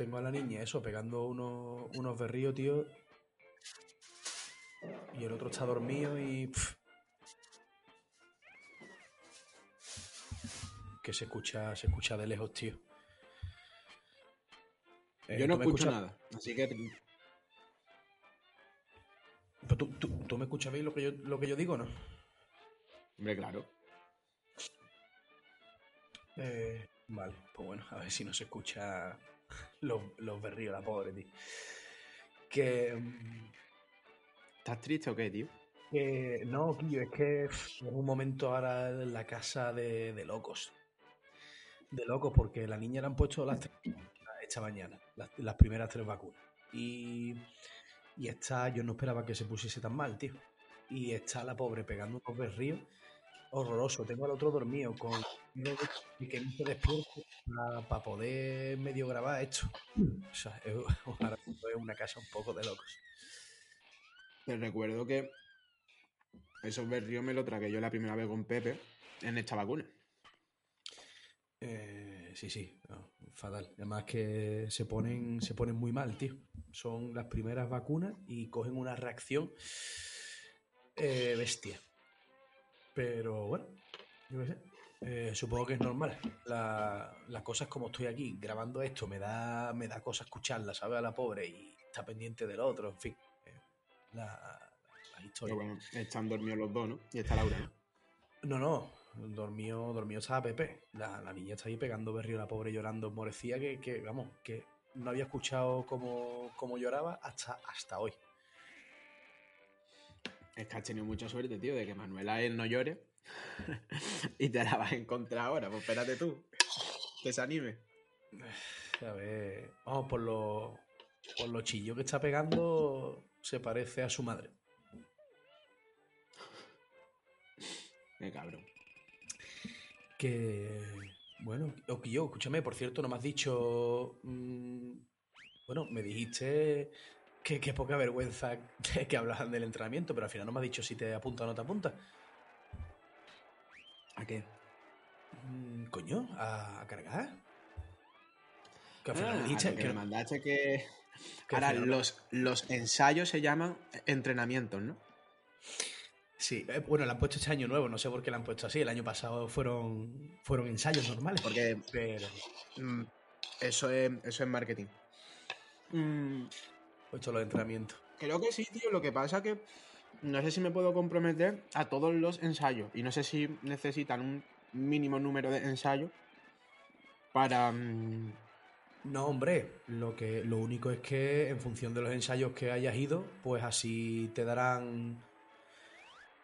tengo a la niña, eso, pegando unos, unos berríos, tío. Y el otro está dormido y. Que se escucha, se escucha de lejos, tío. Eh, Yo no ¿tú me escucho escuchas? nada, así que Pero tú, tú- tú me escuchas bien lo que yo, lo que yo digo, ¿no? Hombre, claro. Eh, vale, pues bueno, a ver si no se escucha los, los berríos, la pobre, tío. Que. mm, ¿Estás triste o qué, tío? que no, Quillo, es que es un momento ahora en la casa de, de locos. De locos, porque la niña le han puesto las tres esta mañana, las, las primeras tres vacunas. Y, y está, yo no esperaba que se pusiese tan mal, tío. Y está la pobre pegando unos berríos horroroso. Tengo al otro dormido con y que no se despierte para poder medio grabar esto. O sea, es, una casa un poco de locos. Te recuerdo que esos berríos me lo tragué yo la primera vez con Pepe en esta vacuna. Eh, sí, sí, no, fatal. Además que se ponen, se ponen muy mal, tío. Son las primeras vacunas y cogen una reacción eh, bestia. Pero bueno, yo qué sé. Eh, supongo que es normal. La- las cosas como estoy aquí grabando esto, me da, me da cosa escucharla, ¿sabes? A la pobre y está pendiente del otro, en fin. eh, la, la historia. Pero bueno, están dormidos los dos, ¿no? Y está Laura, ¿no? No, no, dormió, dormió estaba Pepe. La, la niña está ahí pegando berrío, la pobre llorando, morecía que, que, vamos, que no había escuchado cómo, cómo lloraba hasta, hasta hoy. Es que has tenido mucha suerte, tío, de que Manuela él no llore. y te la vas a encontrar ahora. Pues espérate tú. Que se anime. A ver, vamos, por lo, por lo chillo que está pegando, se parece a su madre. Qué cabrón. Que, bueno, yo, escúchame, por cierto, no me has dicho, mm, bueno, me dijiste que, que poca vergüenza que, hablaban del entrenamiento, pero al final no me has dicho si te apunta o no te apunta. ¿A qué? Mm, coño, a, a cargar. Que al Ah, final me a dijiste lo que que, me mandaste que... Ahora, final- los, los ensayos se llaman entrenamientos, ¿no? Sí, eh, bueno, le han puesto este año nuevo, no sé por qué le han puesto así. El año pasado fueron, fueron ensayos normales. Porque Pero, mm, eso, es, eso es marketing. Mm, puesto los entrenamientos. Creo que sí, tío. Lo que pasa que no sé si me puedo comprometer a todos los ensayos. Y no sé si necesitan un mínimo número de ensayos para. mm, No, hombre, lo que lo único es que en función de los ensayos que hayas ido, pues así te darán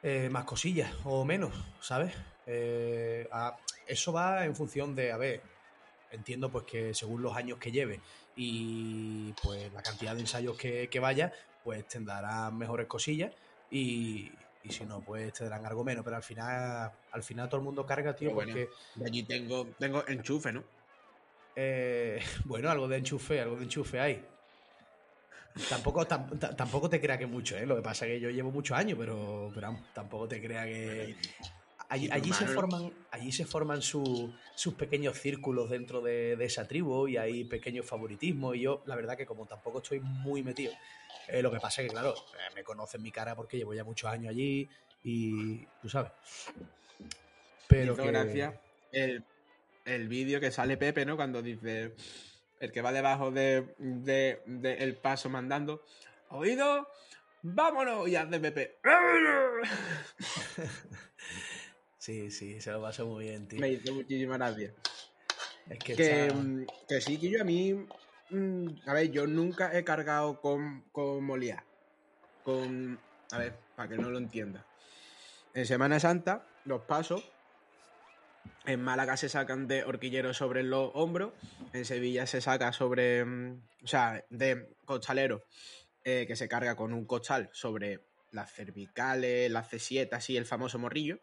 eh, más cosillas o menos, ¿sabes? Eh, a- eso va en función de, a ver, entiendo pues que según los años que lleves y pues la cantidad de ensayos que, que vayas, pues te darán mejores cosillas y, y si no, pues te darán algo menos, pero al final, al final todo el mundo carga, tío, bueno. porque... de allí tengo, tengo enchufe, ¿no? Eh, bueno, algo de enchufe, algo de enchufe hay. Tampoco, tam- ta- tampoco te crea que mucho, ¿eh? Lo que pasa es que yo llevo muchos años, pero, pero vamos, tampoco te crea que. Allí, allí se forman, allí se forman su- sus pequeños círculos dentro de, de esa tribu y hay pequeños favoritismos. Y yo, la verdad, que como tampoco estoy muy metido, eh, lo que pasa es que, claro, eh, me conocen mi cara porque llevo ya muchos años allí y tú sabes. Pero Hizo que- gracia el, el vídeo que sale Pepe, ¿no? Cuando dice. El que va debajo de, de- de el paso mandando. ¿Oído? ¡Vámonos! Y hace Pepe. Sí, sí, se lo pasó muy bien, tío. Me hizo muchísima gracia. Es que, mm, que sí, que yo a mí. mm, a ver, yo nunca he cargado con, con Moliá. Con. A ver, para que no lo entienda. En Semana Santa, los pasos. En Málaga se sacan de horquilleros sobre los hombros. En Sevilla se saca sobre. mm, O sea, de costalero. eh, que se carga con un costal sobre las cervicales, las cesietas y el famoso morrillo.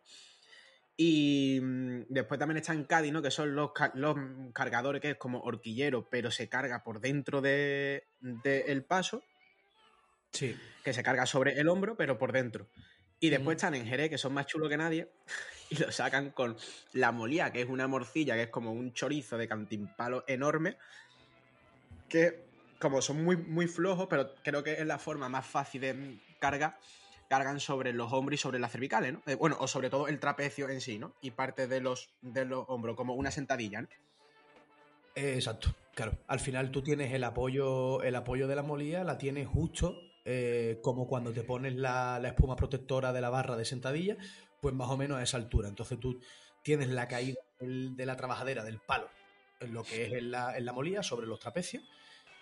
Y mm, después también está en Cádiz, ¿no? Que son los, los cargadores, que es como horquillero, pero se carga por dentro del de, el paso, Sí, que se carga sobre el hombro, pero por dentro. Y después están en Jerez, que son más chulos que nadie, y lo sacan con la molía, que es una morcilla, que es como un chorizo de cantimpalo enorme, que como son muy, muy flojos, pero creo que es la forma más fácil de carga, cargan sobre los hombros y sobre las cervicales, ¿no? Eh, bueno, o sobre todo el trapecio en sí, ¿no? Y parte de los, de los hombros, como una sentadilla, ¿no? exacto, claro. Al final tú tienes el apoyo, el apoyo de la molía, la tienes justo eh, como cuando te pones la, la, espuma protectora de la barra de sentadilla, pues más o menos a esa altura. Entonces tú tienes la caída de la trabajadera del palo en lo que es en la, en la molía, sobre los trapecios.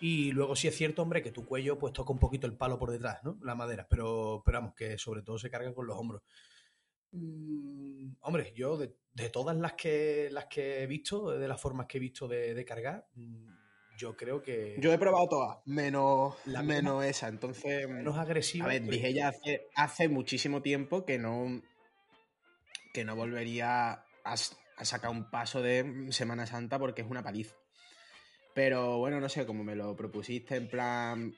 Y luego sí es cierto, hombre, que tu cuello pues toca un poquito el palo por detrás, ¿no? La madera, pero, pero vamos, que sobre todo se carga con los hombros. Mm, hombre, yo de, todas las que, las que he visto, de las formas que he visto de, cargar, mm, yo creo que... Yo he probado todas, menos, la menos esa, entonces... Menos agresiva. A ver, dije ya hace, hace muchísimo tiempo que no, que no volvería a, a sacar un paso de Semana Santa porque es una paliza. Pero bueno, no sé, como me lo propusiste, en plan,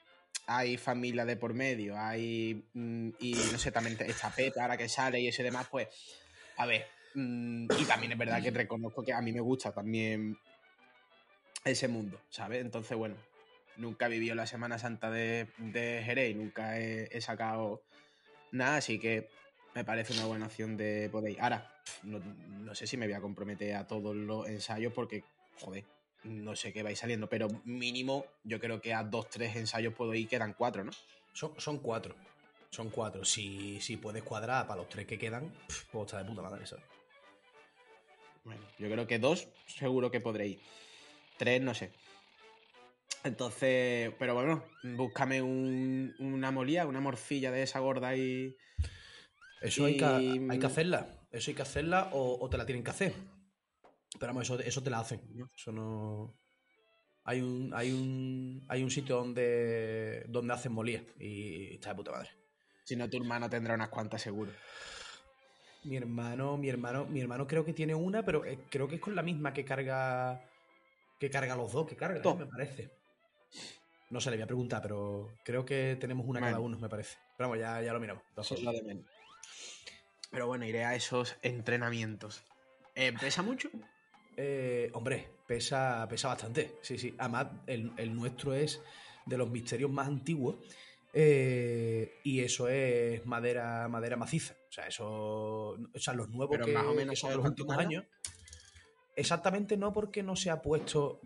hay familia de por medio, hay. Mm, y no sé, también esta peta ahora que sale y ese demás, pues. A ver. Mm, y también es verdad que reconozco que a mí me gusta también ese mundo, ¿sabes? Entonces, bueno, nunca he vivido la Semana Santa de, de Jerez, nunca he, sacado nada, así que me parece una buena opción de poder Ahora, no, no, sé si me voy a comprometer a todos los ensayos porque, joder, no sé qué vais saliendo, pero mínimo yo creo que a dos, tres ensayos puedo ir, quedan cuatro, ¿no? Son, son cuatro. Son cuatro. Si, si puedes cuadrar para los tres que quedan, pues está de puta madre, ¿sabes? Bueno, yo creo que dos seguro que podréis. Tres, no sé. Entonces, pero bueno, búscame una molía, una morcilla de esa gorda y. Eso Hay, que, hay que hacerla. Eso hay que hacerla o te la tienen que hacer. Pero vamos, eso, te la hacen. Eso no. Hay un, hay un, hay un sitio donde, donde hacen molía y está de puta madre. Si no, tu hermano tendrá unas cuantas seguro. Mi hermano, mi hermano, mi hermano creo que tiene una, pero eh, creo que es con la misma que carga. Que carga los dos, que carga, ¿eh? me parece. No sé, le voy a preguntar, pero creo que tenemos una cada uno, me parece. Pero vamos, ya, ya lo miramos. Pero bueno, iré a esos entrenamientos. Eh, ¿Pesa mucho? Eh, hombre, pesa, pesa bastante. Sí, sí. Además, el, nuestro es de los misterios más antiguos. Eh, y eso es madera, madera maciza. O sea, eso. O sea, los nuevos que, más o menos son los últimos años. Exactamente no porque no se ha puesto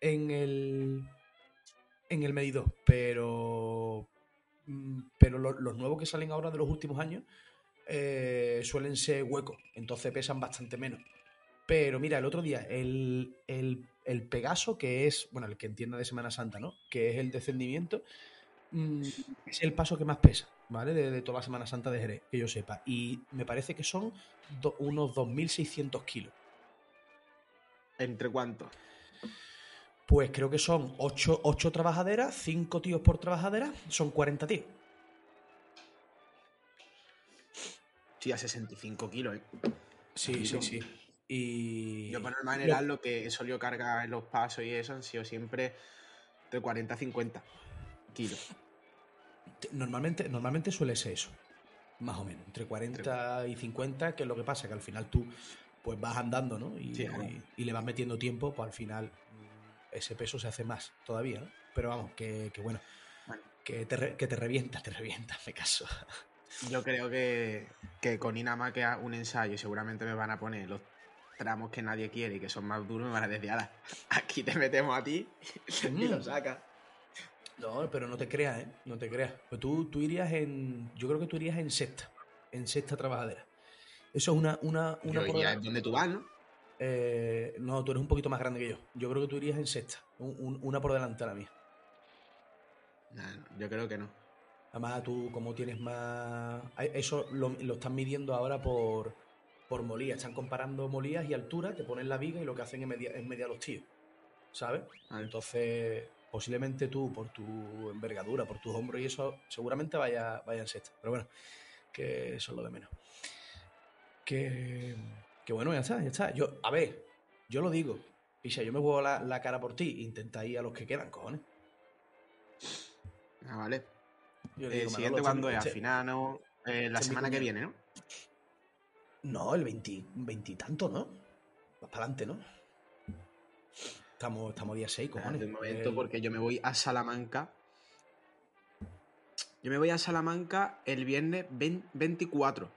en el. en el medidor. Pero. Mm, pero los nuevos que salen ahora de los últimos años. Eh, suelen ser huecos. Entonces pesan bastante menos. Pero mira, el otro día, el, Pegaso, que es, bueno, el que entienda de Semana Santa, ¿no? Que es el descendimiento, mm, es el paso que más pesa, ¿vale? De, toda la Semana Santa de Jerez, que yo sepa. Y me parece que son unos 2.600 kilos. ¿Entre cuántos? Pues creo que son 8, trabajaderas, 5 tíos por trabajadera, son 40 tíos. Sí, a 65 kilos, ¿eh? Sí, sí, sí. Y... Yo por norma general lo que solía cargar en los pasos y eso han sido siempre de 40 a 50 kilos. Normalmente, normalmente suele ser eso, más o menos, entre 40 y 50, que es lo que pasa, que al final tú pues vas andando, ¿no? Y, le vas metiendo tiempo, pues al final mm, ese peso se hace más todavía, ¿no? Pero vamos, que, bueno, Que, te, que te revienta, te revienta, me caso. Yo creo que, que con Inama que un ensayo seguramente me van a poner los tramos que nadie quiere y que son más duros, me van a decir, ahora, aquí te metemos a ti y lo sacas. No, pero no te creas, ¿eh? No te creas. Pues tú, tú irías en. Yo creo que tú irías en sexta. En sexta trabajadera. Eso es una. una, una donde tú vas, ¿no? Eh, no, tú eres un poquito más grande que yo. Yo creo que tú irías en sexta. una por delante a la mía. yo creo que no. Además, tú, como tienes más. Eso lo, lo están midiendo ahora por por molías. Están comparando molías y altura, te ponen la viga y lo que hacen es medir, a los tíos. ¿Sabes? Entonces, posiblemente tú, por tu envergadura, por tus hombros y eso, seguramente vaya, vaya en sexta. Pero bueno, que eso es lo de menos. Que, que bueno, ya está, ya está. Yo, a ver, yo lo digo. Picha, yo me juego la, cara por ti. Intenta ir a los que quedan, cojones. Ah, vale. el siguiente cuando es, al final, ¿no? Eh, la semana que viene, ¿no? No, el veintitanto, ¿no? Más para adelante, ¿no? Estamos, estamos día 6, cojones. De momento, El- porque yo me voy a Salamanca. Yo me voy a Salamanca el viernes 20 24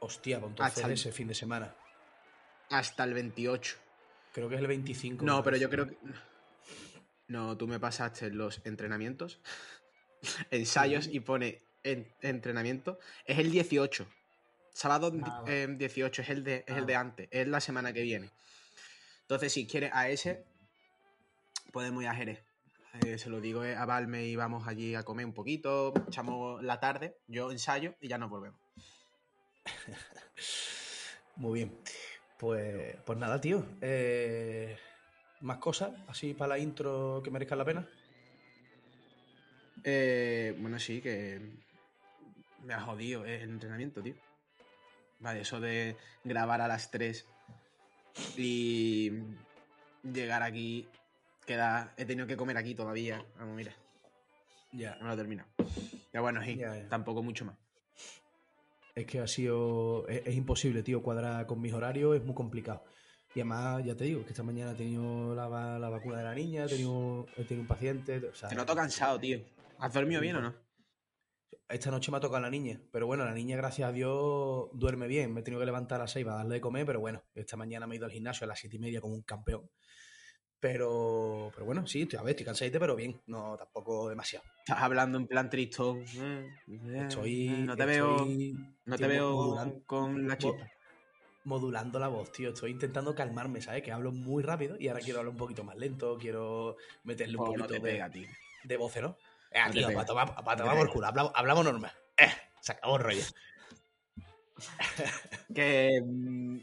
Hostia, pues entonces hasta el- ese fin de semana. hasta el 28. Creo que es el 25. No, pero yo creo que. No, tú me pasaste los entrenamientos, ensayos y pone en- entrenamiento. Es el 18. Sábado Ah, vale. eh, 18 es el de, es Ah, el de antes, es la semana que viene. Entonces, si quieres a ese, podemos ir a Jerez. Eh, se lo digo eh, a Valme y vamos allí a comer un poquito, echamos la tarde, yo ensayo y ya nos volvemos. Muy bien. Pues, pues nada, tío. Eh, Más cosas, así para la intro que merezcan la pena. Eh, bueno, sí, que me ha jodido el entrenamiento, tío. Vale, eso de grabar a las 3 y llegar aquí, queda, he tenido que comer aquí todavía. Vamos, mira, Ya. no lo he terminado. Ya bueno, sí, Ya, ya. tampoco mucho más. Es que ha sido. Es, es imposible, tío, cuadrar con mis horarios, es muy complicado. Y además, ya te digo, que esta mañana he tenido la, la vacuna de la niña, he tenido, he tenido un paciente. O sea, Te noto cansado, tío. ¿Has dormido bien o no? Esta noche me ha tocado la niña, pero bueno, la niña, gracias a Dios, duerme bien. Me he tenido que levantar a las 6 para darle de comer, pero bueno, esta mañana me he ido al gimnasio a las 7 y media como un campeón. Pero, pero bueno, sí, estoy- a ver, estoy cansadito, pero bien, no tampoco demasiado. Estás hablando en plan tristón. Estoy. No te veo, no te veo con la chispa. modulando la voz, tío. Estoy intentando calmarme, ¿sabes? Que hablo muy rápido y ahora quiero hablar un poquito más lento, quiero meterle un Pues no poquito de, pega, tío. de voce, ¿no? Eh, tío, pega. para tomar, para tomar por culo, hablamos, hablamos normal. Eh, se acabó el rollo. Que. mm,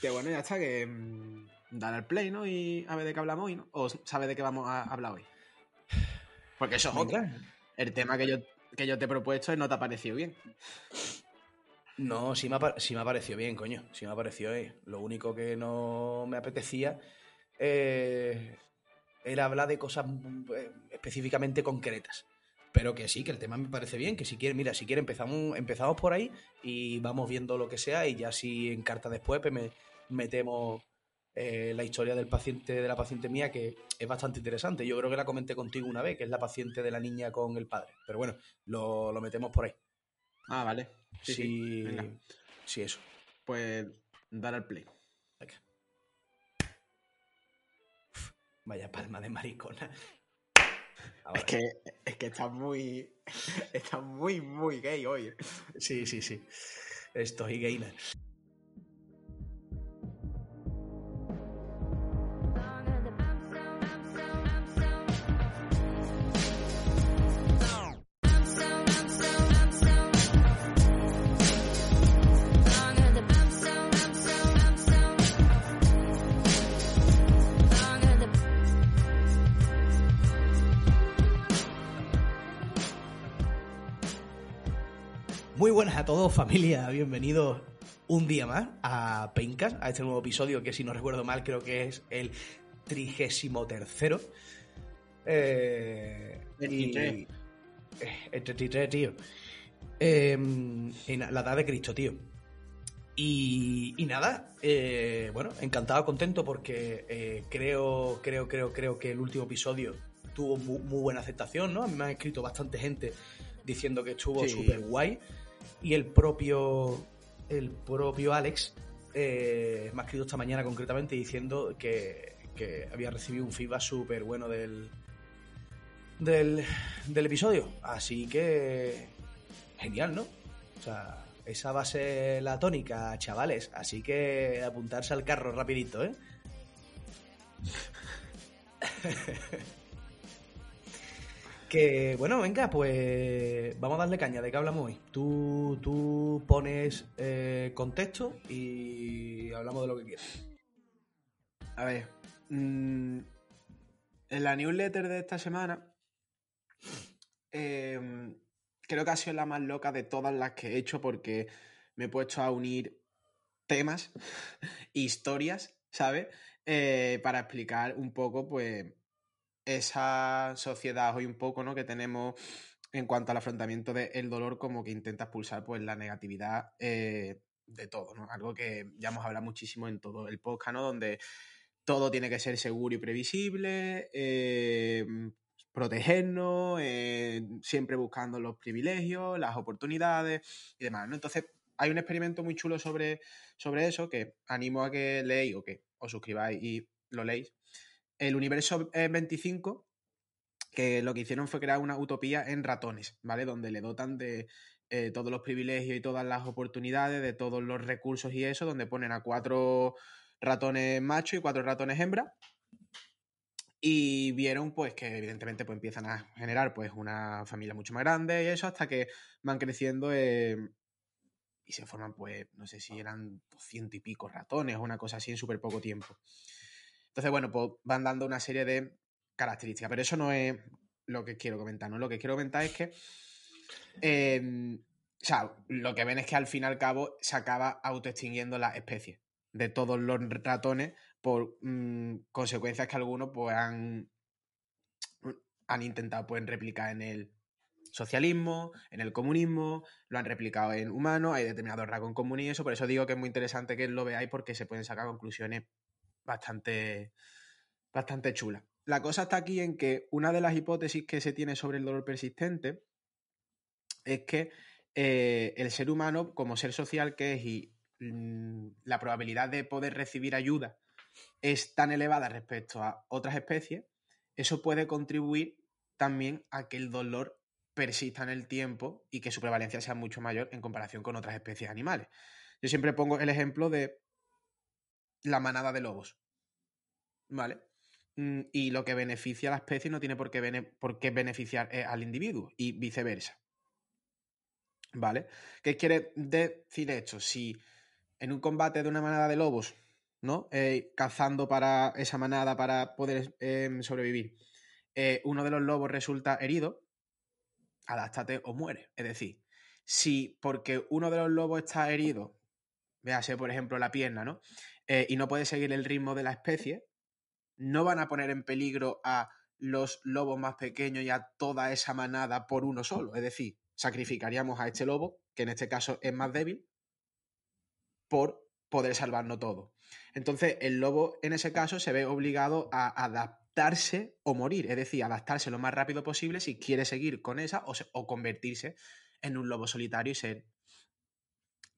Que bueno, ya está, que. mm, Dar al play, ¿no? Y a ver de qué hablamos hoy, ¿no? O sabes de qué vamos a hablar hoy. Porque eso es. Venga. El tema que yo, que yo te he propuesto no te ha parecido bien. No, sí me, ha, sí me ha parecido bien, coño. Sí me ha parecido bien. Lo único que no me apetecía eh, era hablar de cosas mm, eh, específicamente concretas. Pero que sí, que el tema me parece bien, que si quiere, mira, si quiere empezamos, empezamos por ahí y vamos viendo lo que sea y ya si en carta después pues me metemos eh, la historia del paciente, de la paciente mía, que es bastante interesante. Yo creo que la comenté contigo una vez, que es la paciente de la niña con el padre. Pero bueno, lo, lo metemos por ahí. Ah, vale. Sí, sí. Sí, sí, eso. Pues dar al play. Vaya palma de maricona. Ahora. Es que, es que estás muy. Estás muy, muy gay hoy. Sí, sí, sí. Estoy gamer. A todos, familia. Bienvenidos un día más a Paincast, a este nuevo episodio que, si no recuerdo mal, creo que es el trigésimo tercero. Eh, y- 23. eh, el 33, tío. Eh, en la edad de Cristo, tío. Y, y nada, eh, bueno, encantado, contento porque eh, creo, creo, creo, creo que el último episodio tuvo mu- muy, buena aceptación, ¿no? A mí me ha escrito bastante gente diciendo que estuvo Sí. súper guay. Y el propio, el propio Alex eh, me ha escrito esta mañana concretamente diciendo que, que había recibido un feedback súper bueno del, del, episodio. Así que, genial, ¿no? O sea, esa va a ser la tónica, chavales. Así que apuntarse al carro rapidito, ¿eh? que, bueno, venga, pues vamos a darle caña. ¿De qué hablamos hoy? Tú, tú pones eh, contexto y hablamos de lo que quieras. A ver. mm, en la newsletter de esta semana. em, creo que ha sido la más loca de todas las que he hecho porque me he puesto a unir temas, historias, ¿sabes? Eh, para explicar un poco, pues, esa sociedad hoy un poco, ¿no? Que tenemos en cuanto al afrontamiento del dolor, como que intenta expulsar, pues, la negatividad eh, de todo, ¿no? Algo que ya hemos hablado muchísimo en todo el podcast, ¿no? Donde todo tiene que ser seguro y previsible, eh, protegernos, eh, siempre buscando los privilegios, las oportunidades y demás. ¿no? Entonces, hay un experimento muy chulo sobre, sobre eso que animo a que leáis o que os suscribáis y lo leéis. El universo 25, que lo que hicieron fue crear una utopía en ratones, ¿vale? Donde le dotan de eh, todos los privilegios y todas las oportunidades, de todos los recursos y eso, donde ponen a cuatro ratones machos y cuatro ratones hembra. Y vieron pues que evidentemente pues, empiezan a generar pues una familia mucho más grande y eso hasta que van creciendo eh, y se forman pues no sé si eran 200 y pico ratones o una cosa así en súper poco tiempo. Entonces bueno pues van dando una serie de características, pero eso no es lo que quiero comentar, ¿no? Lo que quiero comentar es que em, o sea, lo que ven es que al fin y al cabo se acaba autoextinguiendo la especie de todos los ratones por mm, consecuencias que algunos pues, han, han intentado pues, replicar en el socialismo, en el comunismo, lo han replicado en humanos, hay determinados rasgos en y eso, por eso digo que es muy interesante que lo veáis porque se pueden sacar conclusiones bastante, bastante chulas. La cosa está aquí en que una de las hipótesis que se tiene sobre el dolor persistente es que eh, el ser humano, como ser social que es y mm, la probabilidad de poder recibir ayuda es tan elevada respecto a otras especies, eso puede contribuir también a que el dolor persista en el tiempo y que su prevalencia sea mucho mayor en comparación con otras especies animales. Yo siempre pongo el ejemplo de la manada de lobos. ¿Vale? Mm, y lo que beneficia a la especie no tiene por qué, por qué beneficiar eh, al individuo y viceversa. ¿Vale? ¿Qué quiere decir esto? Si en un combate de una manada de lobos ¿no? Eh, cazando para esa manada para poder em, sobrevivir, eh, uno de los lobos resulta herido, adáptate o muere. Es decir, si porque uno de los lobos está herido, véase por ejemplo la pierna, ¿no? Eh, y no puede seguir el ritmo de la especie, no van a poner en peligro a los lobos más pequeños y a toda esa manada por uno solo. Es decir, sacrificaríamos a este lobo, que en este caso es más débil, por poder salvarnos todo. Entonces, el lobo en ese caso se ve obligado a adaptarse o morir, es decir, adaptarse lo más rápido posible si quiere seguir con esa o, convertirse en un lobo solitario y ser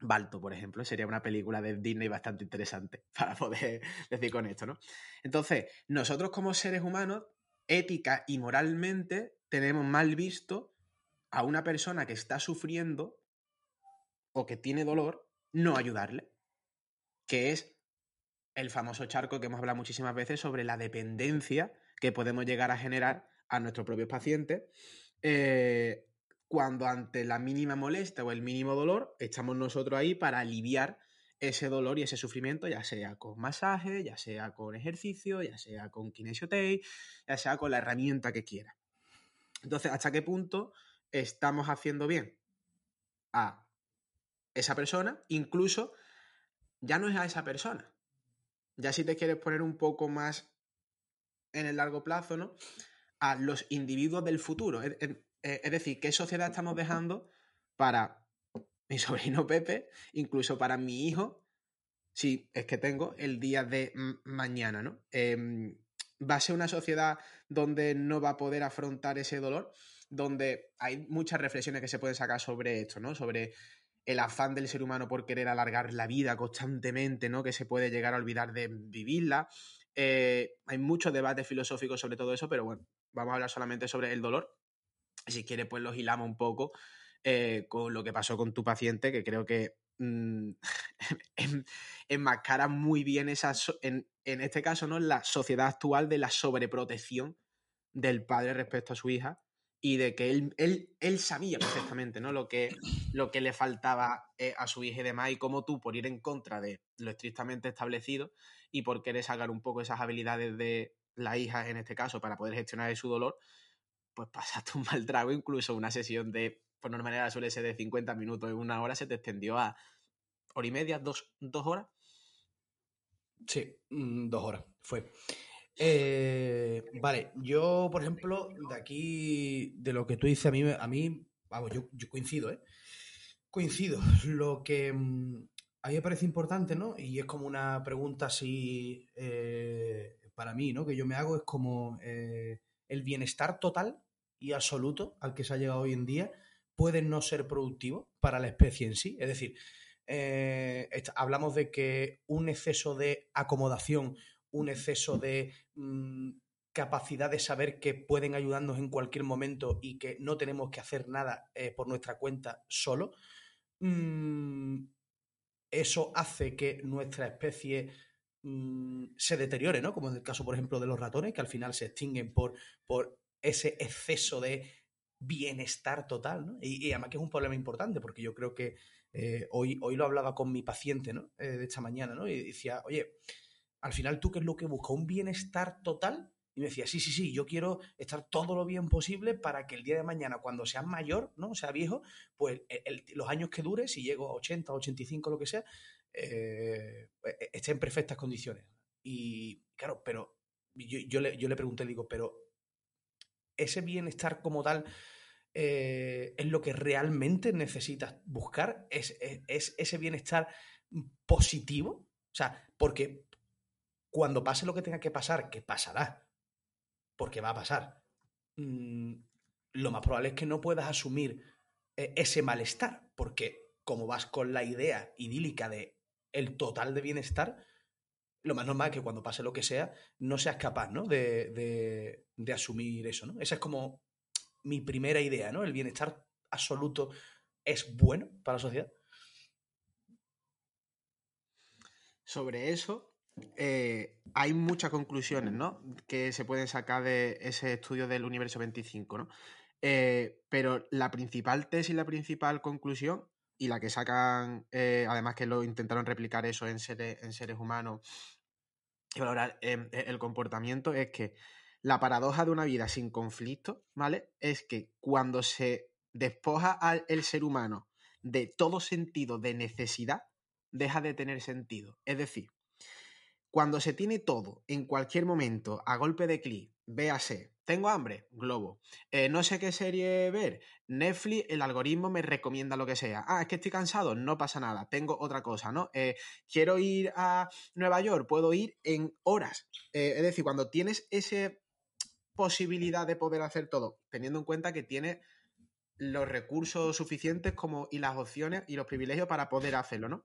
Balto, por ejemplo, sería una película de Disney bastante interesante para poder decir con esto, ¿no? Entonces, nosotros como seres humanos, ética y moralmente, tenemos mal visto a una persona que está sufriendo o que tiene dolor, no ayudarle, que es el famoso charco que hemos hablado muchísimas veces sobre la dependencia que podemos llegar a generar a nuestros propios pacientes eh, cuando ante la mínima molestia o el mínimo dolor estamos nosotros ahí para aliviar ese dolor y ese sufrimiento, ya sea con masaje, ya sea con ejercicio, ya sea con kinesiotape, ya sea con la herramienta que quiera. Entonces, ¿hasta qué punto estamos haciendo bien a esa persona? Incluso ya no es a esa persona, ya si te quieres poner un poco más en el largo plazo, ¿no? A los individuos del futuro. Es, decir, ¿qué sociedad estamos dejando para mi sobrino Pepe, incluso para mi hijo, si es que tengo el día de mañana, ¿no? Em, va a ser una sociedad donde no va a poder afrontar ese dolor, donde hay muchas reflexiones que se pueden sacar sobre esto, ¿no? Sobre el afán del ser humano por querer alargar la vida constantemente, ¿no? Que se puede llegar a olvidar de vivirla. Eh, hay muchos debates filosóficos sobre todo eso, pero bueno, vamos a hablar solamente sobre el dolor. Si quieres, pues lo hilamos un poco eh, con lo que pasó con tu paciente, que creo que mm, enmascara muy bien esa, en, en este caso, ¿no? La sociedad actual de la sobreprotección del padre respecto a su hija y de que él, él, él sabía perfectamente ¿no? lo, que, lo que le faltaba eh, a su hija y demás, y cómo tú, por ir en contra de lo estrictamente establecido y por querer sacar un poco esas habilidades de la hija en este caso para poder gestionar su dolor, pues pasaste un mal trago, incluso una sesión de, por norma suele ser de 50 minutos, en una hora se te extendió a hora y media, dos, dos horas. Sí, mm, dos horas fue. Eh, vale, yo, por ejemplo, de aquí, de lo que tú dices, a mí, a mí vamos, yo, coincido, ¿eh? Coincido. Lo que mm, a mí me parece importante, ¿no? Y es como una pregunta así eh, para mí, ¿no? Que yo me hago, es como eh, el bienestar total y absoluto al que se ha llegado hoy en día puede no ser productivo para la especie en sí. Es decir, eh, hablamos de que un exceso de acomodación, un exceso de mm, capacidad de saber que pueden ayudarnos en cualquier momento y que no tenemos que hacer nada por nuestra cuenta solo, mm, eso hace que nuestra especie mm, se deteriore, ¿no? Como en el caso, por ejemplo, de los ratones, que al final se extinguen por, por ese exceso de bienestar total, ¿no? Y, además que es un problema importante, porque yo creo que eh, hoy, hoy lo hablaba con mi paciente, ¿no? Eh, de esta mañana, ¿no? Y decía, oye, al final tú qué es lo que buscas, un bienestar total y me decía, sí, sí, sí, yo quiero estar todo lo bien posible para que el día de mañana, cuando sea mayor, ¿no? sea viejo, pues los años que dure, si llego a 80, 85, lo que sea, eh, e, esté en perfectas condiciones. Y claro, pero yo, le, yo le pregunté, digo, pero ese bienestar como tal eh, es lo que realmente necesitas buscar, ¿Es, es ese bienestar positivo. O sea, porque cuando pase lo que tenga que pasar, que pasará, porque va a pasar. Mm, lo más probable es que no puedas asumir eh, ese malestar, porque como vas con la idea idílica de el total de bienestar, lo más normal es que cuando pase lo que sea, no seas capaz ¿no? De, de, asumir eso. ¿no? Esa es como mi primera idea, ¿no? El bienestar absoluto es bueno para la sociedad. Sobre eso, eh, hay muchas conclusiones, ¿no? Que se pueden sacar de ese estudio del universo 25, ¿no? Eh, pero la principal tesis la principal conclusión, y la que sacan, eh, además que lo intentaron replicar eso en seres, en seres humanos y valorar el comportamiento, es que la paradoja de una vida sin conflicto, ¿vale? Es que cuando se despoja al ser humano de todo sentido de necesidad, deja de tener sentido. Es decir, cuando se tiene todo en cualquier momento a golpe de clic, véase, tengo hambre, Globo. Eh, no sé qué serie ver, Netflix, el algoritmo me recomienda lo que sea. Ah, es que estoy cansado, no pasa nada, tengo otra cosa, ¿no? Eh, quiero ir a Nueva York, puedo ir en horas. Eh, es decir, cuando tienes esa posibilidad de poder hacer todo, teniendo en cuenta que tienes los recursos suficientes como, y las opciones y los privilegios para poder hacerlo, ¿no?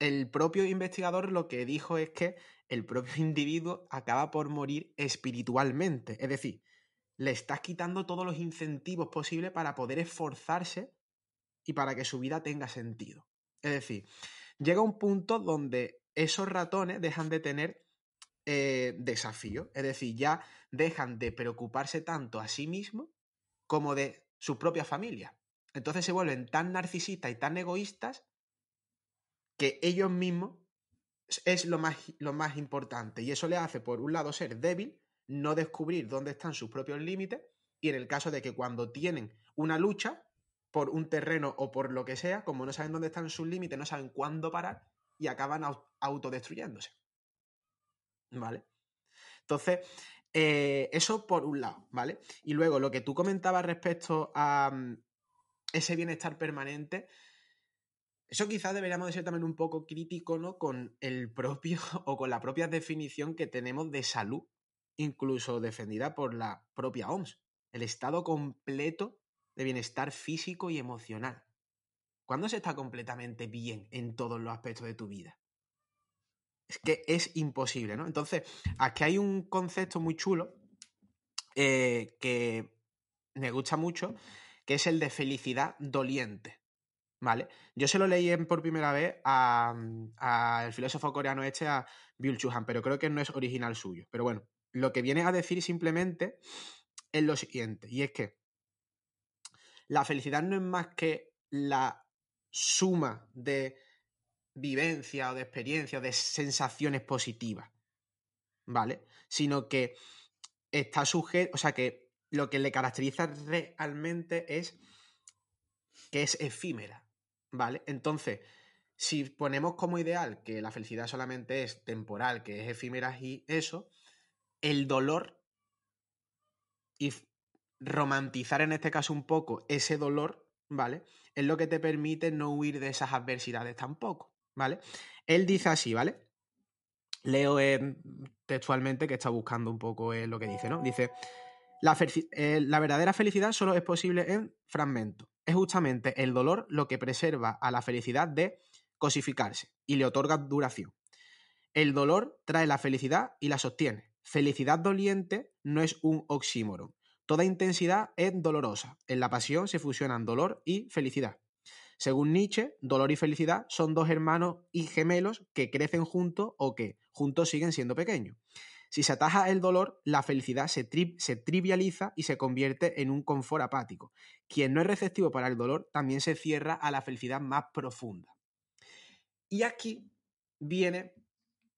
el propio investigador lo que dijo es que el propio individuo acaba por morir espiritualmente. Es decir, le estás quitando todos los incentivos posibles para poder esforzarse y para que su vida tenga sentido. Es decir, llega un punto donde esos ratones dejan de tener eh, desafíos. Es decir, ya dejan de preocuparse tanto a sí mismos como de su propia familia. Entonces se vuelven tan narcisistas y tan egoístas que ellos mismos es lo más, lo más importante. Y eso le hace, por un lado, ser débil, no descubrir dónde están sus propios límites, y en el caso de que cuando tienen una lucha por un terreno o por lo que sea, como no saben dónde están sus límites, no saben cuándo parar y acaban autodestruyéndose. ¿Vale? Entonces, eh, eso por un lado, ¿vale? Y luego lo que tú comentabas respecto a mm, ese bienestar permanente, eso quizás deberíamos de ser también un poco crítico, ¿no? Con el propio o con la propia definición que tenemos de salud, incluso defendida por la propia OMS. El estado completo de bienestar físico y emocional. ¿Cuándo se está completamente bien en todos los aspectos de tu vida? Es que es imposible, ¿no? Entonces, aquí hay un concepto muy chulo eh, que me gusta mucho, que es el de felicidad doliente. ¿Vale? Yo se lo leí por primera vez al mm, filósofo coreano este, a Byul Chuhan, pero creo que no es original suyo. Pero bueno, lo que viene a decir simplemente es lo siguiente, y es que la felicidad no es más que la suma de vivencia o de experiencia o de sensaciones positivas, ¿vale? Sino que está sujeto, o sea que lo que le caracteriza realmente es que es efímera. ¿Vale? Entonces, si ponemos como ideal que la felicidad solamente es temporal, que es efímera y eso, el dolor y romantizar en este caso un poco ese dolor ¿vale? Es lo que te permite no huir de esas adversidades tampoco, ¿vale? Él dice así, ¿vale? Leo eh, textualmente que está buscando un poco eh, lo que dice, ¿no? Dice, la, eh, la verdadera felicidad solo es posible en fragmentos. Es justamente el dolor lo que preserva a la felicidad de cosificarse y le otorga duración. El dolor trae la felicidad y la sostiene. Felicidad doliente no es un oxímoron. Toda intensidad es dolorosa. En la pasión se fusionan dolor y felicidad. Según Nietzsche, dolor y felicidad son dos hermanos y gemelos que crecen juntos o que juntos siguen siendo pequeños. Si se ataja el dolor, la felicidad se, trivializa y se convierte en un confort apático. Quien no es receptivo para el dolor también se cierra a la felicidad más profunda. Y aquí viene,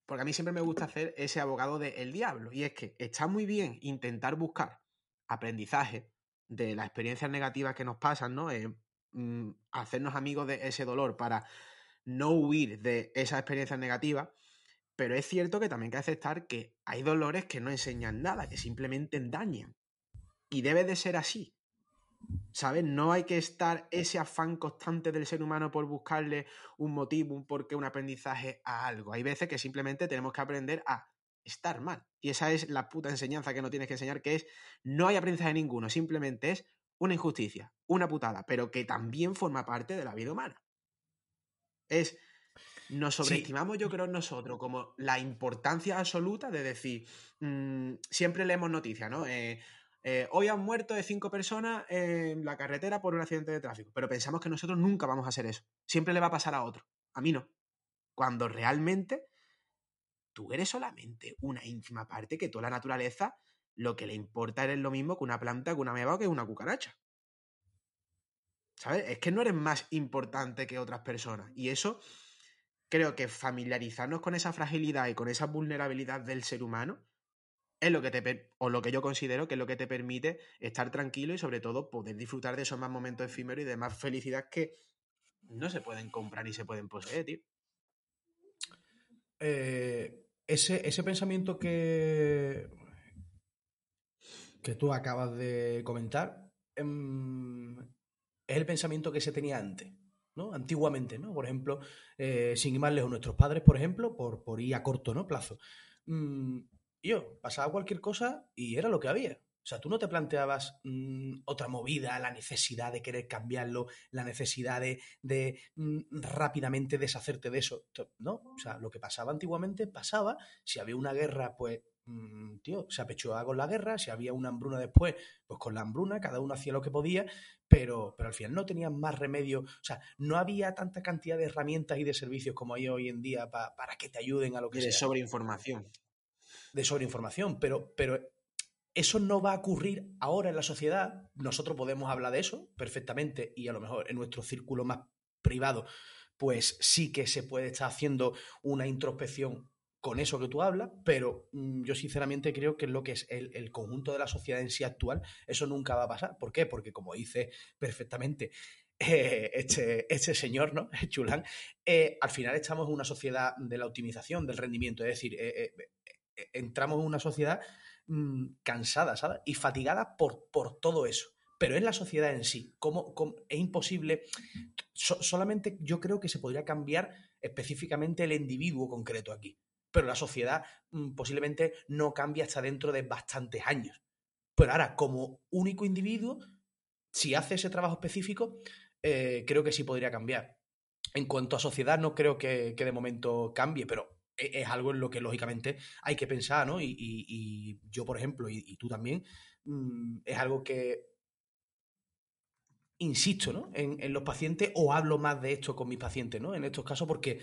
porque a mí siempre me gusta hacer ese abogado del diablo, y es que está muy bien intentar buscar aprendizaje de las experiencias negativas que nos pasan, ¿no? Eh, mm, hacernos amigos de ese dolor para no huir de esas experiencias negativas, pero es cierto que también hay que aceptar que hay dolores que no enseñan nada, que simplemente dañan. Y debe de ser así. ¿Sabes? No hay que estar ese afán constante del ser humano por buscarle un motivo, un porqué, un aprendizaje a algo. Hay veces que simplemente tenemos que aprender a estar mal. Y esa es la puta enseñanza que no tienes que enseñar, que es no hay aprendizaje ninguno, simplemente es una injusticia, una putada, pero que también forma parte de la vida humana. Es, nos sobreestimamos yo creo nosotros como la importancia absoluta de decir, mm, siempre leemos noticias, ¿no? Eh, eh, hoy han muerto de cinco personas en la carretera por un accidente de tráfico, pero pensamos que nosotros nunca vamos a hacer eso. Siempre le va a pasar a otro. A mí no. Cuando realmente tú eres solamente una ínfima parte que toda la naturaleza lo que le importa es lo mismo que una planta, que una meba o que una cucaracha. ¿Sabes? Es que no eres más importante que otras personas. Y eso creo que familiarizarnos con esa fragilidad y con esa vulnerabilidad del ser humano es lo que te o lo que yo considero que es lo que te permite estar tranquilo y sobre todo poder disfrutar de esos más momentos efímeros y de más felicidad que no se pueden comprar ni se pueden poseer, tío. Eh, ese, ese, pensamiento que, que tú acabas de comentar em, es el pensamiento que se tenía antes, Antiguamente, ¿no? Por ejemplo, eh, sin ir más lejos, nuestros padres, por ejemplo, por, por ir a corto ¿no? plazo. Mm, yo, pasaba cualquier cosa y era lo que había. O sea, tú no te planteabas mm, otra movida, la necesidad de querer cambiarlo, la necesidad de, mm, rápidamente deshacerte de eso. No, o sea, lo que pasaba antiguamente pasaba. Si había una guerra, pues, tío, se apechuaba con la guerra. Si había una hambruna después, pues con la hambruna, cada uno hacía lo que podía, pero, pero al final no tenían más remedio. O sea, no había tanta cantidad de herramientas y de servicios como hay hoy en día para que te ayuden a lo que de sea. sobreinformación de sobreinformación, pero, pero eso no va a ocurrir ahora en la sociedad. Nosotros podemos hablar de eso perfectamente y a lo mejor en nuestro círculo más privado, pues sí que se puede estar haciendo una introspección con eso que tú hablas, pero mm, yo sinceramente creo que lo que es el, conjunto de la sociedad en sí actual, eso nunca va a pasar. ¿Por qué? Porque como dice perfectamente eh, este, este, señor, ¿no? Chulán, eh, al final estamos en una sociedad de la optimización, del rendimiento, es decir, eh, entramos en una sociedad mm, cansada, ¿sabes? Y fatigada por, por todo eso. Pero es la sociedad en sí. ¿Cómo, es imposible. solamente yo creo que se podría cambiar específicamente el individuo concreto aquí. Pero la sociedad mm, posiblemente no cambia hasta dentro de bastantes años. Pero ahora, como único individuo, si hace ese trabajo específico, eh, creo que sí podría cambiar. En cuanto a sociedad, no creo que, que de momento cambie, pero e, es algo en lo que lógicamente hay que pensar, ¿no? Y, yo, por ejemplo, y, tú también, mm, es algo que insisto, ¿no? En, los pacientes o hablo más de esto con mis pacientes, ¿no? En estos casos porque,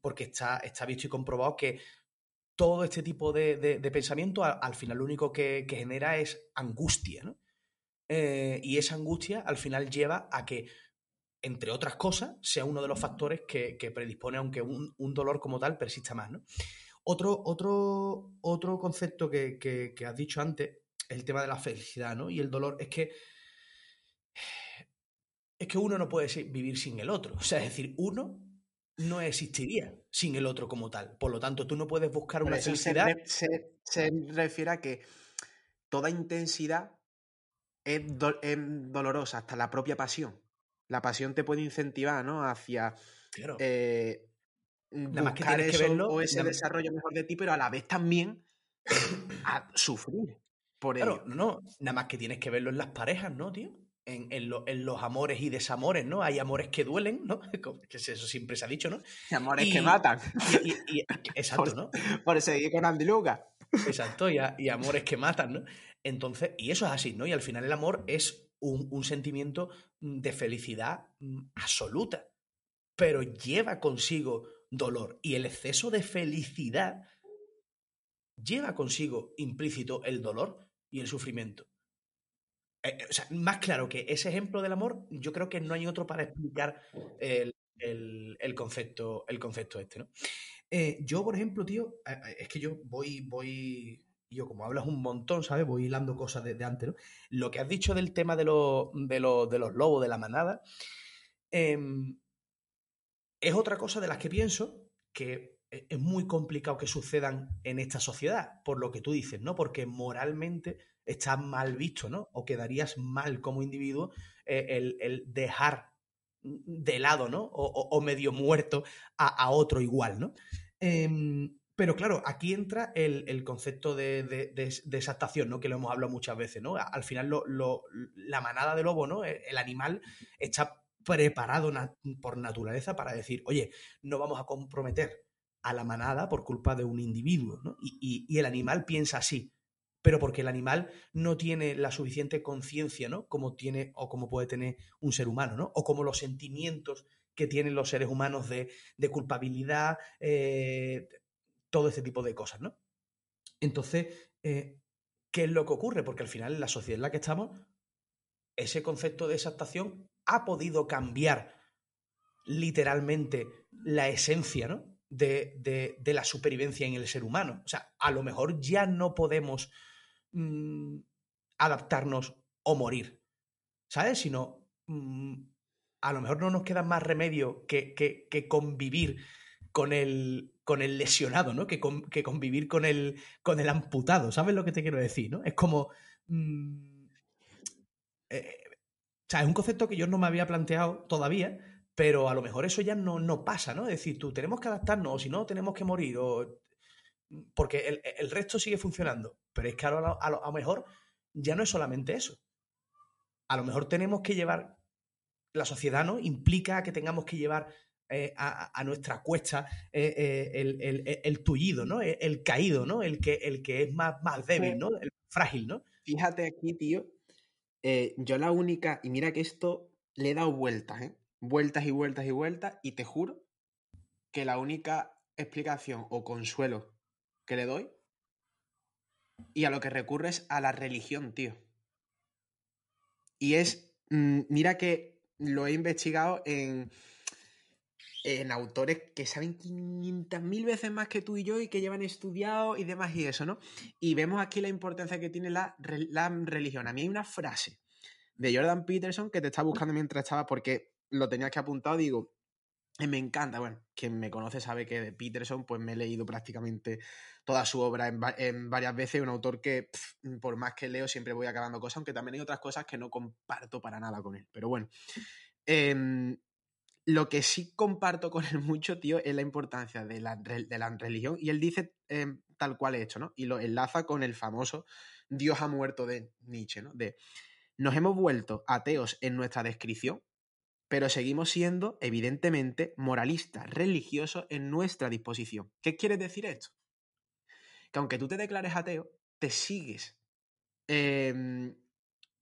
porque está, está visto y comprobado que todo este tipo de, pensamiento al, final lo único que, genera es angustia, ¿no? Eh, y esa angustia al final lleva a que entre otras cosas, sea uno de los factores que, predispone a que un, dolor como tal persista más. ¿no? Otro, otro, otro concepto que, has dicho antes, el tema de la felicidad ¿no? y el dolor, es que es que uno no puede vivir sin el otro. O sea, es decir, uno no existiría sin el otro como tal. Por lo tanto, tú no puedes buscar una felicidad. Se, refiere a que toda intensidad es dolorosa, hasta la propia pasión. La pasión te puede incentivar, ¿no? Hacia Claro. eh, Nada más que tienes que verlo, o ese desarrollo mejor de ti, pero a la vez también a sufrir por ello. Claro, no, nada más que tienes que verlo en las parejas, ¿no, tío? En, en lo- en los amores y desamores, ¿no? Hay amores que duelen, ¿no? Que eso siempre se ha dicho, ¿no? Amores y- que matan Y, exacto, ¿no? por seguir con Andy Lucas. Exacto, y, a- y amores que matan, ¿no? Entonces, y eso es así, ¿no? Y al final el amor es un, un sentimiento de felicidad mm, absoluta, pero lleva consigo dolor. Y el exceso de felicidad lleva consigo implícito el dolor y el sufrimiento. Eh, eh, o sea, más claro que ese ejemplo del amor, yo creo que no hay otro para explicar el, el- concepto, el concepto este, ¿no? Eh, yo, por ejemplo, tío, es que yo voy, voy, yo como hablas un montón, ¿sabes? Voy hilando cosas desde antes, ¿no? Lo que has dicho del tema de los, de los, de los lobos, de la manada, em, es otra cosa de las que pienso que e- es muy complicado que sucedan en esta sociedad, por lo que tú dices, ¿no? Porque moralmente está mal visto, ¿no? O quedarías mal como individuo eh, el, el dejar de lado, ¿no? O, medio muerto a, otro igual, ¿no? Em, pero claro, aquí entra el, el concepto de, de, de- ¿no? Que lo hemos hablado muchas veces, ¿no? Al final la manada de lobo, ¿no? El, animal está preparado por naturaleza para decir, oye, no vamos a comprometer a la manada por culpa de un individuo, ¿no? Y- y el animal piensa así, pero porque el animal no tiene la suficiente conciencia, ¿no? Como tiene o como puede tener un ser humano, ¿no? O como los sentimientos que tienen los seres humanos de, culpabilidad, eh, todo ese tipo de cosas, ¿no? Entonces, eh, ¿qué es lo que ocurre? Porque al final, en la sociedad en la que estamos, ese concepto de exaltación ha podido cambiar literalmente la esencia, ¿no? De- de la supervivencia en el ser humano. O sea, a lo mejor ya no podemos mm, adaptarnos o morir, ¿sabes? Sino mm, a lo mejor no nos queda más remedio que, que- convivir con el, con el lesionado, ¿no? Que convivir con el, con el amputado, ¿sabes lo que te quiero decir, no? Es como... mm, eh, o sea, es un concepto que yo no me había planteado todavía, pero a lo mejor eso ya no, no pasa, ¿no? Es decir, tú tenemos que adaptarnos, o si no, tenemos que morir, o... porque el, el resto sigue funcionando. Pero es que a lo, a lo- mejor ya no es solamente eso. A lo mejor tenemos que llevar, la sociedad, ¿no? Implica que tengamos que llevar eh, a, a- nuestra cuesta eh, eh, el, el- el- tullido, ¿no? El, caído, ¿no? El que, el que es más, más débil, ¿no? El frágil, ¿no? Fíjate aquí, tío. yo la única, y mira que esto le he dado vueltas, ¿eh? Vueltas y vueltas y vueltas, y te juro que la única explicación o consuelo que le doy y a lo que recurre es a la religión, tío. Y es, mm, mira que lo he investigado en, en autores que saben 500.000 veces más que tú y yo y que llevan estudiado y demás y eso, ¿no? Y vemos aquí la importancia que tiene la, la religión. A mí hay una frase de Jordan Peterson que te estaba buscando mientras estaba porque lo tenías que apuntar, digo, me encanta, bueno, quien me conoce sabe que de Peterson pues me he leído prácticamente toda su obra en, va- en varias veces, un autor que por más que leo siempre voy acabando cosas, aunque también hay otras cosas que no comparto para nada con él, pero bueno. Em, lo que sí comparto con él mucho, tío, es la importancia de la, de la religión. Y él dice em, tal cual he hecho, ¿no? Y lo enlaza con el famoso Dios ha muerto de Nietzsche, ¿no? De nos hemos vuelto ateos en nuestra descripción, pero seguimos siendo, evidentemente, moralistas, religiosos en nuestra disposición. ¿Qué quiere decir esto? Que aunque tú te declares ateo, te sigues em,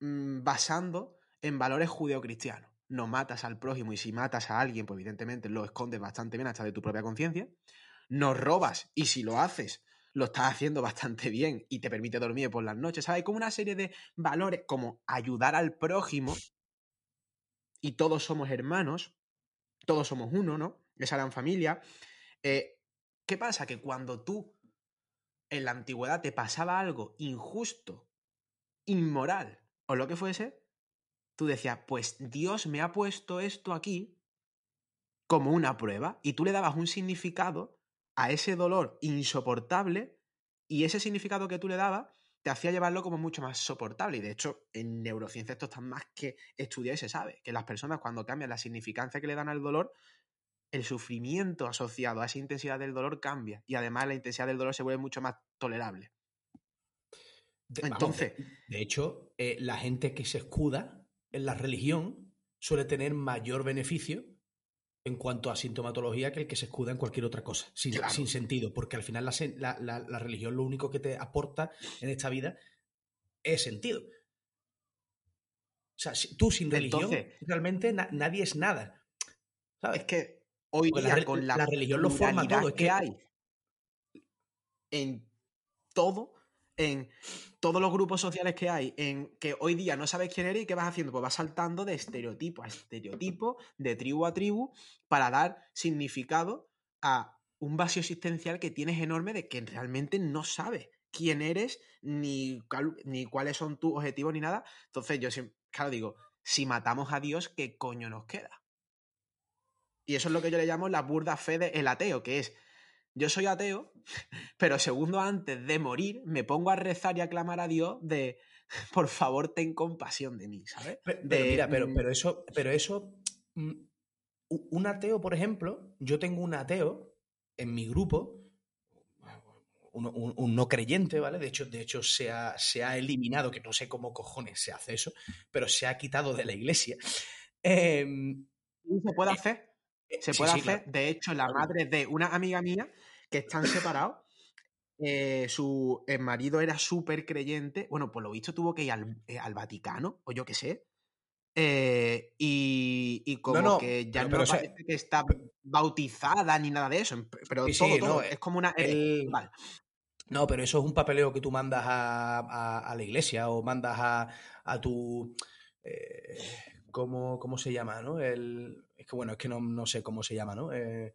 mm, basando en valores judeocristianos. No matas al prójimo y si matas a alguien, pues evidentemente lo escondes bastante bien hasta de tu propia conciencia. No robas y si lo haces, lo estás haciendo bastante bien y te permite dormir por las noches. ¿Sabes? Como una serie de valores como ayudar al prójimo y todos somos hermanos, todos somos uno, ¿no? Esa gran familia. Eh, ¿Qué pasa? Que cuando tú en la antigüedad te pasaba algo injusto, inmoral o lo que fuese, tú decías, pues Dios me ha puesto esto aquí como una prueba y tú le dabas un significado a ese dolor insoportable y ese significado que tú le dabas te hacía llevarlo como mucho más soportable. Y de hecho, en neurociencia esto está más que estudiado y se sabe que las personas cuando cambian la significancia que le dan al dolor, el sufrimiento asociado a esa intensidad del dolor cambia. Y además la intensidad del dolor se vuelve mucho más tolerable. Entonces. de, hecho, eh, la gente que se escuda en la religión suele tener mayor beneficio en cuanto a sintomatología que el que se escuda en cualquier otra cosa, sin, sin sentido, porque al final la, la, religión lo único que te aporta en esta vida es sentido. O sea, tú sin religión realmente nadie es nada. ¿sabes? Es que hoy día con la, religión lo forma todo. Es que hay en todo en todos los grupos sociales que hay, en que hoy día no sabes quién eres y qué vas haciendo, pues vas saltando de estereotipo a estereotipo, de tribu a tribu, para dar significado a un vacío existencial que tienes enorme de que realmente no sabes quién eres, ni, ni cuáles son tus objetivos, ni nada. Entonces yo siempre, claro, digo, si matamos a Dios, ¿qué coño nos queda? Y eso es lo que yo le llamo la burda fe del ateo, que es yo soy ateo, pero segundo antes de morir me pongo a rezar y a clamar a Dios de, por favor, ten compasión de mí, ¿sabes? Pero, mira, pero, mm pero eso, pero eso, mm, un ateo, por ejemplo, yo tengo un ateo en mi grupo, un, no creyente, ¿vale? De hecho, de hecho se, ha, se ha eliminado, que no sé cómo cojones se hace eso, pero se ha quitado de la iglesia. Em, ¿Se puede eh, hacer? Eh, se puede hacer. De hecho, la madre de una amiga mía que están separados. Eh, su marido era súper creyente. Bueno, por lo visto tuvo que ir al, eh, Vaticano, o yo qué sé. Eh, y, como que ya no parece que está bautizada ni nada de eso. Pero todo, es como una. No, pero eso es un papeleo que tú mandas a, la iglesia o mandas a, tu. ¿cómo, ¿cómo, se llama? ¿no? El, es que bueno, es que no, no sé cómo se llama, ¿no? Eh,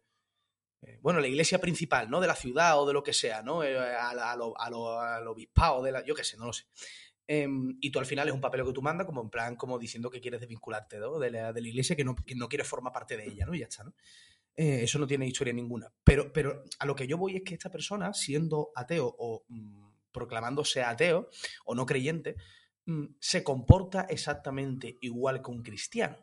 bueno, la iglesia principal, ¿no? De la ciudad o de lo que sea, ¿no? Eh, al obispado, de la, yo qué sé, no lo sé. Em, y tú al final es un papel que tú mandas como en plan, como diciendo que quieres desvincularte ¿no? de, la, de, la, iglesia, que no, que no quieres formar parte de ella, ¿no? Y ya está, ¿no? Eh, eso no tiene historia ninguna. Pero, pero a lo que yo voy es que esta persona, siendo ateo o mm, proclamándose ateo o no creyente, mm, se comporta exactamente igual que un cristiano.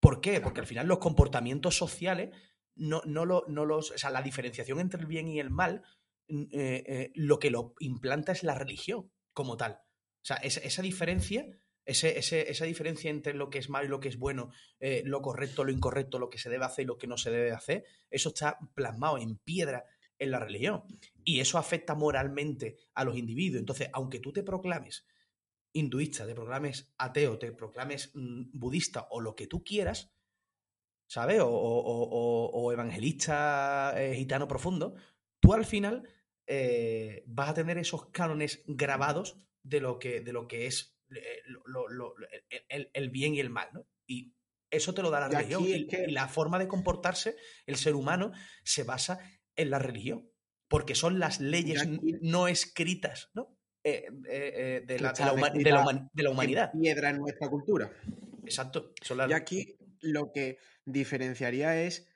¿Por qué? Porque al final los comportamientos sociales no, no, lo, no los. O sea, la diferenciación entre el bien y el mal, mm, eh, eh, lo que lo implanta es la religión como tal. O sea, esa, diferencia. Ese, esa diferencia entre lo que es malo y lo que es bueno, eh, lo correcto, lo incorrecto, lo que se debe hacer y lo que no se debe hacer, eso está plasmado en piedra en la religión. Y eso afecta moralmente a los individuos. Entonces, aunque tú te proclames hinduista, te proclames ateo, te proclames mm, budista o lo que tú quieras, ¿sabes? O, evangelista eh, gitano profundo, tú al final eh, vas a tener esos cánones grabados de lo que, de lo que es eh, el, bien y el mal, ¿no? Y eso te lo da la religión. Y, la forma de comportarse, el ser humano, se basa en la religión. Porque son las leyes no escritas, ¿no? de, la, de, la, humanidad. Piedra en nuestra cultura. Exacto. Y aquí lo que diferenciaría es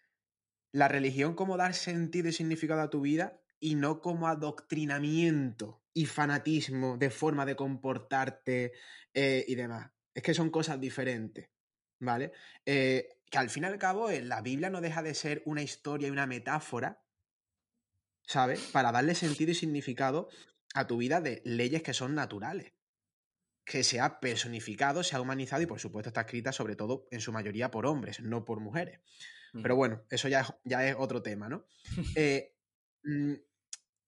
la religión como dar sentido y significado a tu vida y no como adoctrinamiento y fanatismo de forma de comportarte eh, y demás. Es que son cosas diferentes, ¿vale? Eh, que al fin y al cabo eh, la Biblia no deja de ser una historia y una metáfora, ¿sabes? Para darle sentido y significado a tu vida de leyes que son naturales que se ha personificado, se ha humanizado y por supuesto está escrita sobre todo en su mayoría por hombres, no por mujeres. Pero bueno, eso ya, ya es otro tema, ¿no? Eh, mm,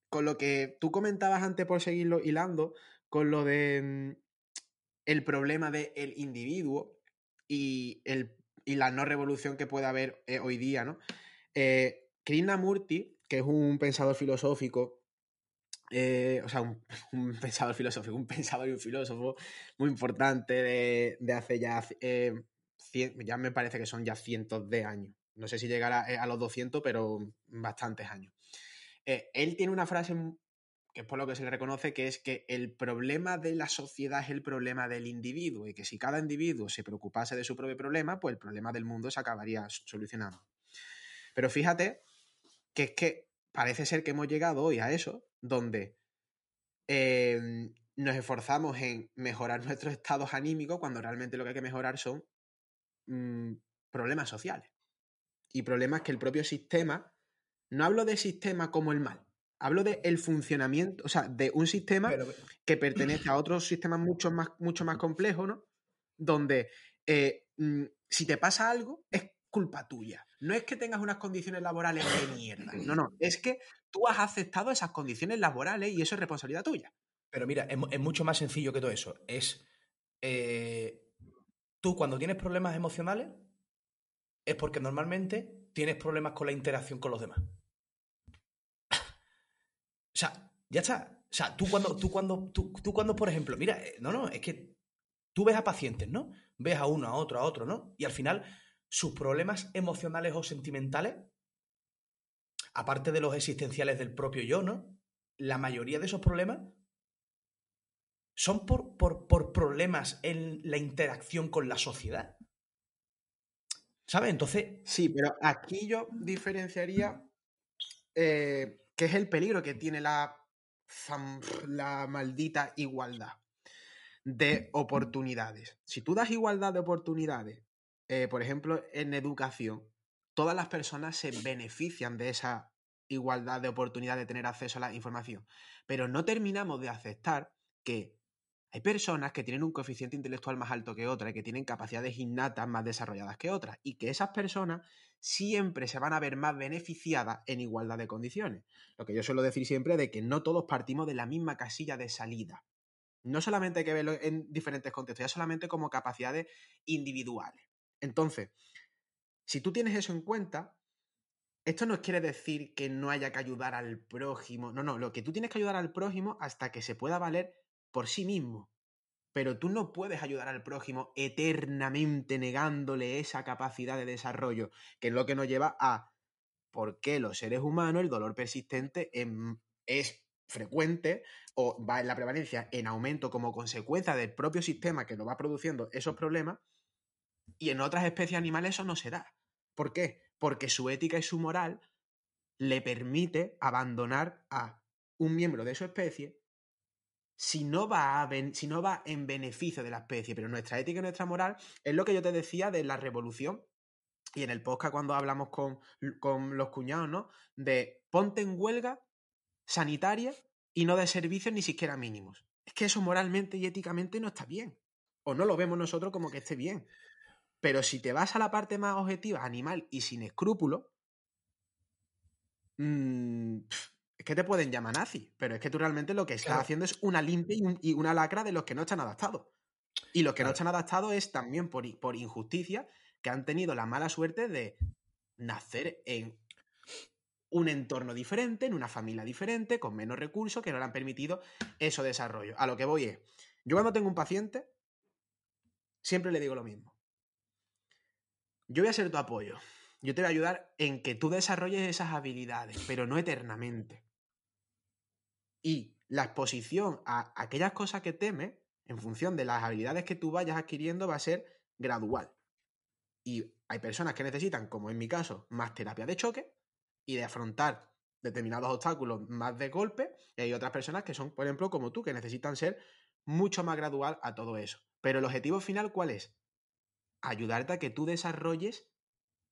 con lo que tú comentabas antes por seguirlo hilando, con lo de mm, el problema del individuo y, el, y la no revolución que puede haber eh, hoy día, ¿no? Eh, Krishnamurti, que es un pensador filosófico eh, o sea, un, pensador filosófico, un pensador y un filósofo muy importante de, hace ya, eh, ya me parece que son ya cientos de años. No sé si llegará eh, a los 200, pero bastantes años. él tiene una frase que es por lo que se le reconoce, que es que el problema de la sociedad es el problema del individuo y que si cada individuo se preocupase de su propio problema, pues el problema del mundo se acabaría solucionando. Pero fíjate que es que parece ser que hemos llegado hoy a eso, donde em, nos esforzamos en mejorar nuestros estados anímicos cuando realmente lo que hay que mejorar son mm, problemas sociales. Y problemas que el propio sistema, no hablo de sistema como el mal, hablo de el funcionamiento, o sea, de un sistema que pertenece a otros sistemas mucho más, mucho más complejos, ¿no? Donde eh, mm, si te pasa algo, es culpa tuya. No es que tengas unas condiciones laborales de mierda. No, no. Es que tú has aceptado esas condiciones laborales y eso es responsabilidad tuya. Pero mira, es, mucho más sencillo que todo eso. Es. Eh, tú, cuando tienes problemas emocionales, es porque normalmente tienes problemas con la interacción con los demás. o sea, ya está. O sea, tú cuando, tú cuando, tú, tú cuando, por ejemplo, mira, eh, no, no, es que tú ves a pacientes, ¿no? Ves a uno, a otro, a otro, ¿no? Y al final sus problemas emocionales o sentimentales, aparte de los existenciales del propio yo, ¿no? La mayoría de esos problemas son por, por, problemas en la interacción con la sociedad. ¿Sabes? Entonces. Sí, pero aquí yo diferenciaría eh, qué es el peligro que tiene la, la maldita igualdad de oportunidades. Si tú das igualdad de oportunidades eh, por ejemplo, en educación, todas las personas se benefician de esa igualdad de oportunidad de tener acceso a la información, pero no terminamos de aceptar que hay personas que tienen un coeficiente intelectual más alto que otras y que tienen capacidades innatas más desarrolladas que otras, y que esas personas siempre se van a ver más beneficiadas en igualdad de condiciones. Lo que yo suelo decir siempre de que no todos partimos de la misma casilla de salida. No solamente hay que verlo en diferentes contextos, ya solamente como capacidades individuales. Entonces, si tú tienes eso en cuenta, esto no quiere decir que no haya que ayudar al prójimo. No, no, lo que tú tienes que ayudar al prójimo hasta que se pueda valer por sí mismo. Pero tú no puedes ayudar al prójimo eternamente negándole esa capacidad de desarrollo, que es lo que nos lleva a por qué los seres humanos el dolor persistente es frecuente o va en la prevalencia en aumento como consecuencia del propio sistema que nos va produciendo esos problemas y en otras especies animales eso no se da. ¿Por qué? Porque su ética y su moral le permite abandonar a un miembro de su especie si no, va si no va en beneficio de la especie. Pero nuestra ética y nuestra moral es lo que yo te decía de la revolución. Y en el podcast cuando hablamos con, con los cuñados, ¿no? De ponte en huelga sanitaria y no de servicios ni siquiera mínimos. Es que eso moralmente y éticamente no está bien. O no lo vemos nosotros como que esté bien. Pero si te vas a la parte más objetiva, animal y sin escrúpulos, mm, es que te pueden llamar nazi, pero es que tú realmente lo que estás haciendo es una limpia y, una lacra de los que no están adaptados. Y los que no están adaptados es también por, por injusticia que han tenido la mala suerte de nacer en un entorno diferente, en una familia diferente, con menos recursos, que no le han permitido eso desarrollo. A lo que voy es, yo cuando tengo un paciente, siempre le digo lo mismo. Yo voy a ser tu apoyo. Yo te voy a ayudar en que tú desarrolles esas habilidades, pero no eternamente. Y la exposición a aquellas cosas que temes, en función de las habilidades que tú vayas adquiriendo, va a ser gradual. Y hay personas que necesitan, como en mi caso, más terapia de choque y de afrontar determinados obstáculos más de golpe. Y hay otras personas que son, por ejemplo, como tú, que necesitan ser mucho más gradual a todo eso. Pero el objetivo final, ¿cuál es? Ayudarte a que tú desarrolles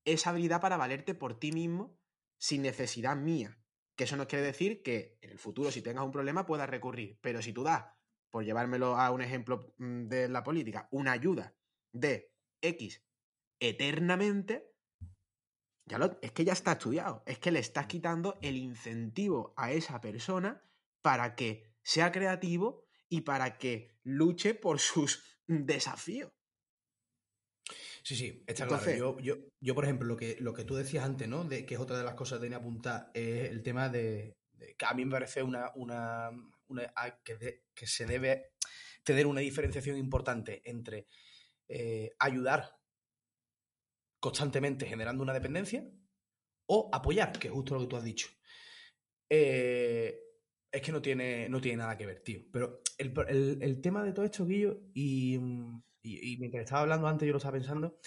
esa habilidad para valerte por ti mismo sin necesidad mía. Que eso no quiere decir que en el futuro, si tengas un problema, puedas recurrir. Pero si tú das, por llevármelo a un ejemplo mm, de la política, una ayuda de X eternamente, ya lo, es que ya está estudiado. Es que le estás quitando el incentivo a esa persona para que sea creativo y para que luche por sus desafíos. Sí, sí, está claro. Yo, por ejemplo, lo que, lo que tú decías antes, ¿no? De, que es otra de las cosas que tenía apuntar, es el tema de, que a mí me parece una, una, que, que, se debe tener una diferenciación importante entre eh, ayudar constantemente generando una dependencia o apoyar, que es justo lo que tú has dicho. Eh, es que no tiene, no tiene nada que ver, tío. Pero el, el tema de todo esto, Guillo, y y, mientras estaba hablando antes, yo lo estaba pensando,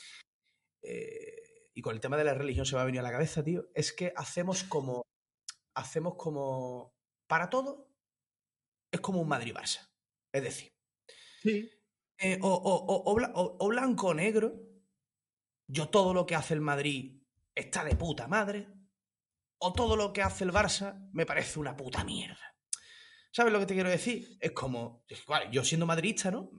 eh, y con el tema de la religión se me ha venido a la cabeza, tío, es que hacemos como, hacemos como, para todo, es como un Madrid-Barça. Es decir, Sí. eh, o, o- o- o bla- o- o blanco o negro, yo todo lo que hace el Madrid está de puta madre, o todo lo que hace el Barça me parece una puta mierda. ¿Sabes lo que te quiero decir? Es como, yo siendo madridista, ¿no?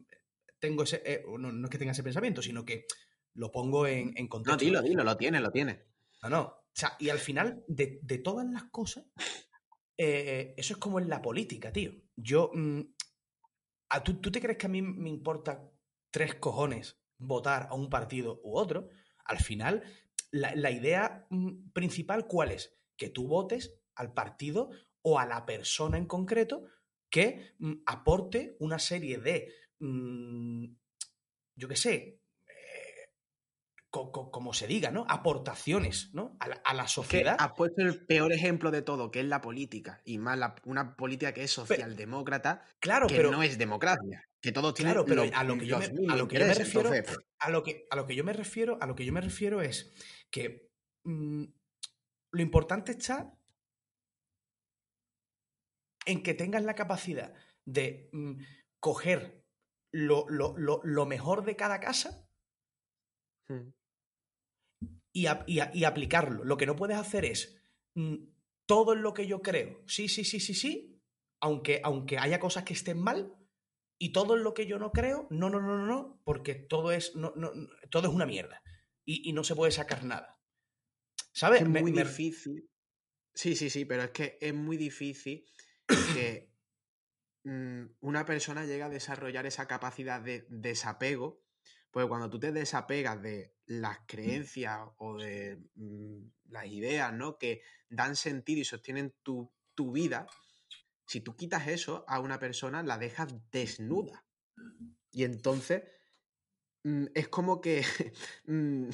Tengo ese, eh, no, no es que tenga ese pensamiento, sino que lo pongo en, en No, contexto. dilo, dilo, lo tiene, lo tiene. No, no. O sea, y al final, de, de todas las cosas, eh, eso es como en la política, tío. Yo. mm, ¿a tú, ¿Tú te crees que a mí me importa tres cojones votar a un partido u otro? Al final, la, la idea mm, principal, ¿cuál es? Que tú votes al partido o a la persona en concreto que mm, aporte una serie de. Mm, yo qué sé. eh, co- co- como se diga, ¿no? Aportaciones, ¿no? A la, a la Que sociedad. has puesto el peor ejemplo de todo, que es la política. Y más la- una política que es socialdemócrata, Claro, que pero no es democracia. Que todos tienen Claro, pero lo- a lo que yo me, a lo que yo me refiero, entonces, a lo que, a lo que yo me refiero, a lo que yo me refiero es que mm, lo importante está en que tengas la capacidad de mm, coger lo, lo- lo- lo mejor de cada casa mm. y, y a- y aplicarlo. Lo que no puedes hacer es mm, todo en lo que yo creo. Sí, sí, sí, sí, sí. Aunque, aunque haya cosas que estén mal. Y todo en lo que yo no creo, no, no, no, no, no, porque todo es, no, no, todo es una mierda. Y, y no se puede sacar nada. ¿Sabes? es muy me- difícil. Sí, sí, sí, pero es que es muy difícil que una persona llegue a desarrollar esa capacidad de desapego, porque cuando tú te desapegas de las creencias o de mm, las ideas, ¿no? Que dan sentido y sostienen tu, tu vida, si tú quitas eso a una persona, la dejas desnuda. Y entonces mm, es como que mm,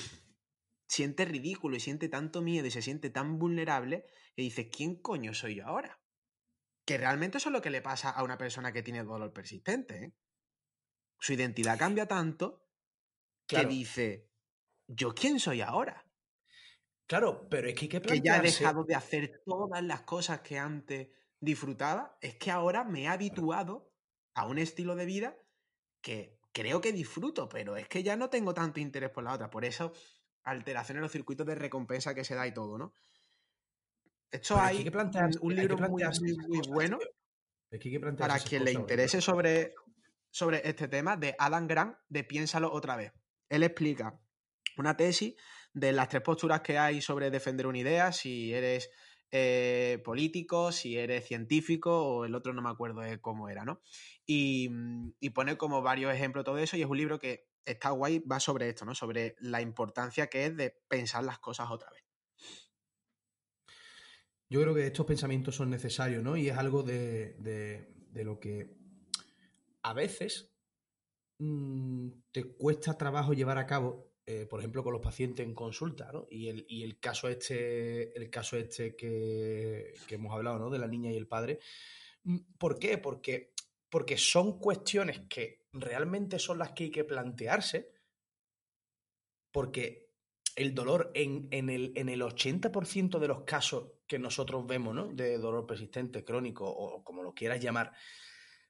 siente ridículo y siente tanto miedo y se siente tan vulnerable que dice, ¿quién coño soy yo ahora? Que realmente eso es lo que le pasa a una persona que tiene dolor persistente. ¿eh? Su identidad cambia tanto Claro. que dice, ¿yo quién soy ahora? Claro, pero es que hay que Que ya he dejado de hacer todas las cosas que antes disfrutaba. Es que ahora me he habituado a un estilo de vida que creo que disfruto, pero es que ya no tengo tanto interés por la otra. Por eso, alteraciones en los circuitos de recompensa que se da y todo, ¿no? Esto pero hay hay que plantearse- un hay que libro muy, muy, muy bueno que para quien le interese sobre, sobre este tema de Adam Grant de Piénsalo otra vez. Él explica una tesis de las tres posturas que hay sobre defender una idea, si eres eh, político, si eres científico o el otro no me acuerdo de cómo era, ¿no? Y, mm, y pone como varios ejemplos todo eso y es un libro que está guay, va sobre esto, ¿no? Sobre la importancia que es de pensar las cosas otra vez. Yo creo que estos pensamientos son necesarios, ¿no? Y es algo de, de- lo que a veces mm, te cuesta trabajo llevar a cabo, eh, por ejemplo, con los pacientes en consulta, ¿no? Y el, y el caso este, el caso este que, que hemos hablado, ¿no? De la niña y el padre. Mm, ¿Por qué? Porque, porque son cuestiones que realmente son las que hay que plantearse, porque el dolor en, en el, en el 80% de los casos que nosotros vemos, ¿no? De dolor persistente, crónico o como lo quieras llamar,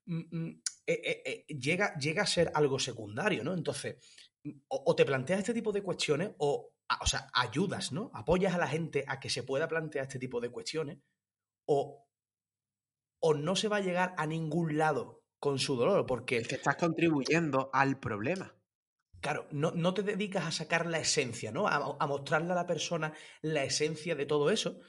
mm, mm, eh, eh, eh, llega, llega a ser algo secundario, ¿no? Entonces, o, o te planteas este tipo de cuestiones o, o sea, ayudas, ¿no? Apoyas a la gente a que se pueda plantear este tipo de cuestiones o, o no se va a llegar a ningún lado con su dolor, porque Es que estás contribuyendo al problema. Claro, no, no te dedicas a sacar la esencia, ¿no? A, a mostrarle a la persona la esencia de todo eso,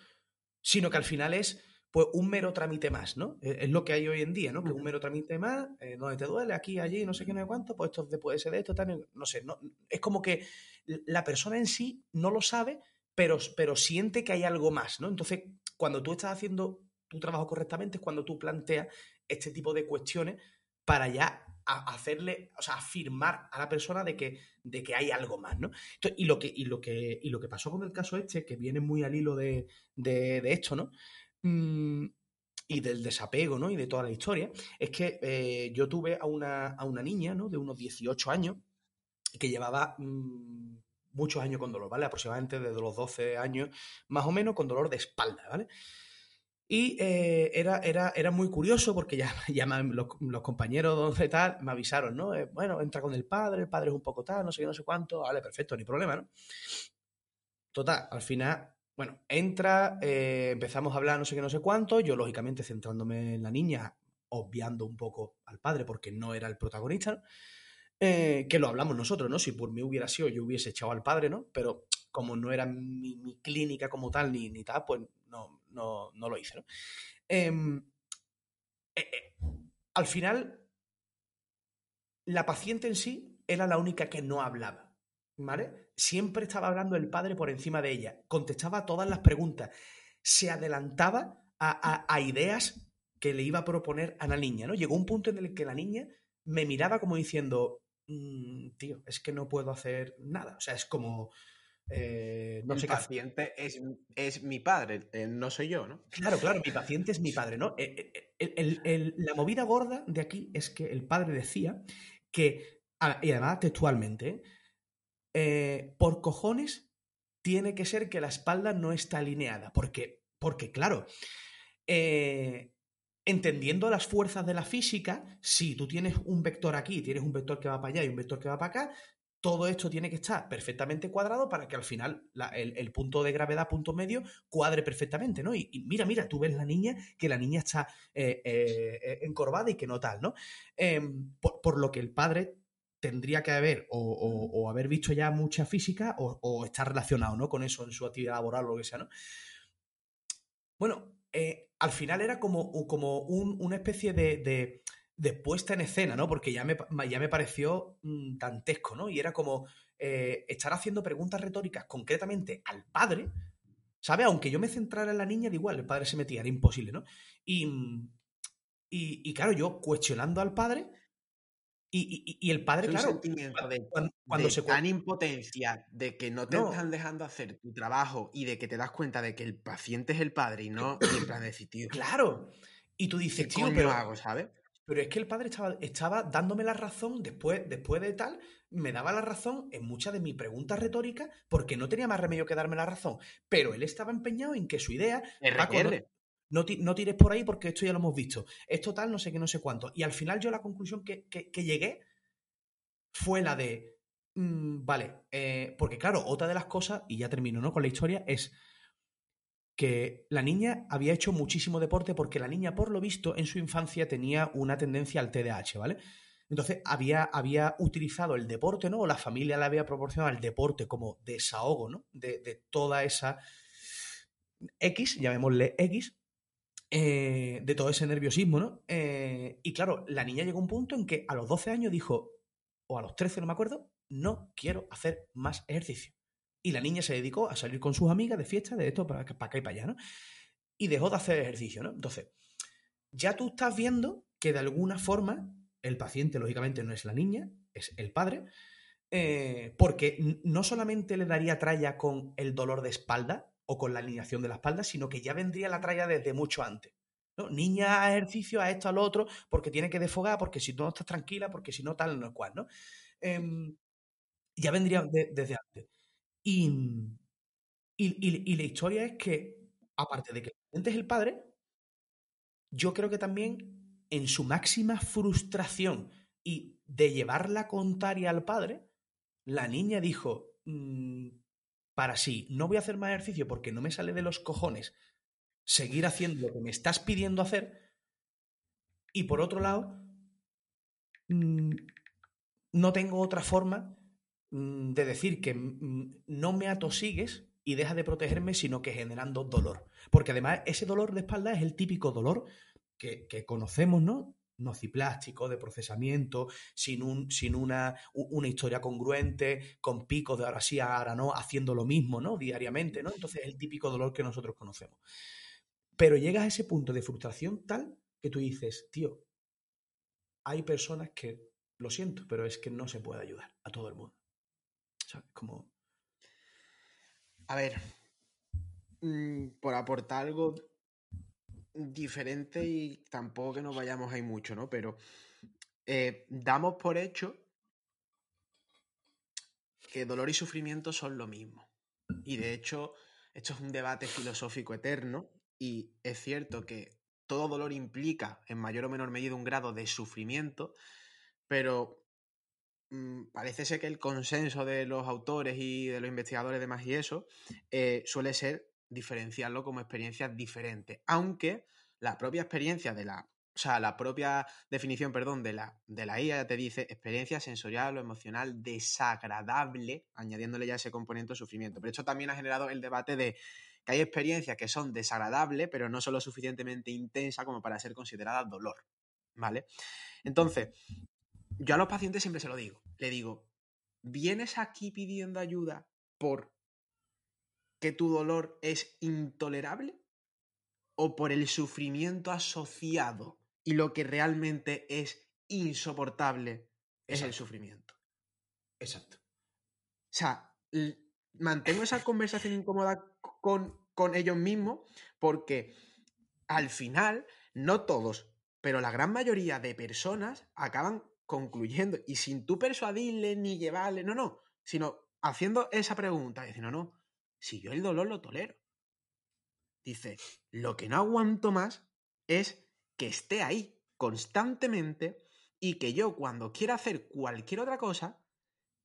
sino que al final es pues un mero trámite más, ¿no? Es, es lo que hay hoy en día, ¿no? Que un mero trámite más, eh, donde te duele, aquí, allí, no sé qué, no sé cuánto, pues esto puede ser de esto, tal, no sé, no, es como que la persona en sí no lo sabe, pero, pero siente que hay algo más, ¿no? Entonces, cuando tú estás haciendo tu trabajo correctamente es cuando tú planteas este tipo de cuestiones para ya a- hacerle, o sea, afirmar a la persona de que, de que hay algo más, ¿no? Y, lo que, y, lo que, y lo que pasó con el caso este, que viene muy al hilo de, de- de esto, ¿no? Mm, y del desapego, ¿no? Y de toda la historia, es que eh, yo tuve a una, a una niña, ¿no? De unos 18 años, que llevaba mm, muchos años con dolor, ¿vale? Aproximadamente desde los 12 años, más o menos, con dolor de espalda, ¿vale? Y eh, era, era, era muy curioso porque ya, ya los, compañeros de tal me avisaron, ¿no? Eh, bueno, entra con el padre, el padre es un poco tal, no sé qué, no sé cuánto, vale, perfecto, ni problema, ¿no? Total, al final, bueno, entra, eh, empezamos a hablar no sé qué, no sé cuánto, yo lógicamente centrándome en la niña, obviando un poco al padre porque no era el protagonista, ¿no? que lo hablamos nosotros, ¿no? Si por mí hubiera sido, yo hubiese echado al padre, ¿no? Pero como no era mi, mi clínica como tal ni, ni tal, pues no, no, lo hice. ¿no? Em, eh, eh, al final, la paciente en sí era la única que no hablaba. ¿Vale? Siempre estaba hablando el padre por encima de ella, contestaba todas las preguntas, se adelantaba a, ideas que le iba a proponer a la niña, ¿no? Llegó un punto en el que la niña me miraba como diciendo, mm, tío, es que no puedo hacer nada. O sea, es como, eh, no el paciente es, es, mi padre, eh, no soy yo, ¿no? Claro, claro, mi paciente es mi padre, ¿no? Eh, la movida gorda de aquí es que el padre decía que, y además textualmente, por cojones tiene que ser que la espalda no está alineada, porque, porque claro, entendiendo las fuerzas de la física, si tú tienes un vector aquí, tienes un vector que va para allá y un vector que va para acá, todo esto tiene que estar perfectamente cuadrado para que al final el, punto de gravedad, punto medio, cuadre perfectamente, ¿no? Y, mira, mira, tú ves la niña, que la niña está eh, eh, encorvada y que no tal, ¿no? Em, por, lo que el padre tendría que haber o, haber visto ya mucha física o, estar relacionado, ¿no? Con eso en su actividad laboral o lo que sea, ¿no? Bueno, eh, al final era como, como una especie de de puesta en escena, ¿no? Porque ya me, ya me pareció mm, dantesco, ¿no? Y era como eh, estar haciendo preguntas retóricas concretamente al padre, ¿sabe? Aunque yo me centrara en la niña, de igual, el padre se metía, era imposible, ¿no? Y, mm, y, claro, yo cuestionando al padre, y, el padre, claro, de, cuando, se tan impotencia de que no te están dejando hacer tu trabajo y de que te das cuenta de que el paciente es el padre y no el plan de tío. Claro. Y tú dices, tío, pero hago, ¿sabes? Pero es que el padre estaba, estaba dándome la razón después, después de tal, me daba la razón en muchas de mis preguntas retóricas porque no tenía más remedio que darme la razón. Pero él estaba empeñado en que su idea... no, no, tires por ahí porque esto ya lo hemos visto. Es total, no sé qué, no sé cuánto. Y al final yo la conclusión que, llegué fue la de... Mm, vale, eh, porque claro, otra de las cosas, y ya termino ¿no? con la historia, es que la niña había hecho muchísimo deporte porque la niña, por lo visto, en su infancia tenía una tendencia al TDAH, ¿vale? Entonces había, había utilizado el deporte, ¿no? O la familia le había proporcionado el deporte como desahogo, ¿no? De, toda esa X, llamémosle X, eh, de todo ese nerviosismo, ¿no? Eh, y claro, la niña llegó a un punto en que a los 12 años dijo, o a los 13, no me acuerdo, no quiero hacer más ejercicio. Y la niña se dedicó a salir con sus amigas de fiesta, de esto, para, para acá y para allá, ¿no? Y dejó de hacer ejercicio, ¿no? Entonces, ya tú estás viendo que de alguna forma el paciente, lógicamente, no es la niña, es el padre, eh, porque no solamente le daría tralla con el dolor de espalda o con la alineación de la espalda, sino que ya vendría la tralla desde mucho antes. ¿no? Niña a ejercicio, a esto, a lo otro, porque tiene que desfogar, porque si no estás tranquila, porque si no tal, no es cual, ¿no? Em, ya vendría desde antes. Y, y, la historia es que, aparte de que el paciente es el padre, yo creo que también en su máxima frustración y de llevar la contraria al padre, la niña dijo, mm, para sí, no voy a hacer más ejercicio porque no me sale de los cojones seguir haciendo lo que me estás pidiendo hacer. Y por otro lado, mm, no tengo otra forma de decir que mm, no me atosigues y deja de protegerme, sino que generando dolor. Porque además ese dolor de espalda es el típico dolor que, conocemos, ¿no? nociplástico, de procesamiento, sin, un, sin una, una, historia congruente, con picos de ahora sí, ahora no, haciendo lo mismo, ¿no? Diariamente, ¿no? Entonces es el típico dolor que nosotros conocemos. Pero llegas a ese punto de frustración tal que tú dices, tío, hay personas que, lo siento, pero es que no se puede ayudar a todo el mundo. Como... A ver, mm, por aportar algo diferente y tampoco que nos vayamos ahí mucho, ¿no? Pero eh, damos por hecho que dolor y sufrimiento son lo mismo. Y de hecho, esto es un debate filosófico eterno y es cierto que todo dolor implica en mayor o menor medida un grado de sufrimiento, pero parece ser que el consenso de los autores y de los investigadores de más y eso eh, suele ser diferenciarlo como experiencias diferentes, aunque la propia experiencia de la, o sea, la propia definición, perdón, de la, de la IA te dice experiencia sensorial o emocional desagradable, añadiéndole ya ese componente de sufrimiento. Pero esto también ha generado el debate de que hay experiencias que son desagradables, pero no son lo suficientemente intensas como para ser consideradas dolor, ¿vale? Entonces, yo a los pacientes siempre se lo digo, le digo, ¿vienes aquí pidiendo ayuda por que tu dolor es intolerable o por el sufrimiento asociado y lo que realmente es insoportable es el sufrimiento. Exacto. O sea, mantengo esa conversación incómoda con, con ellos mismos porque al final, no todos, pero la gran mayoría de personas acaban concluyendo y sin tú persuadirle ni llevarle, no, no, sino haciendo esa pregunta, diciendo, no, no, si yo el dolor lo tolero. Dice, lo que no aguanto más es que esté ahí constantemente y que yo cuando quiera hacer cualquier otra cosa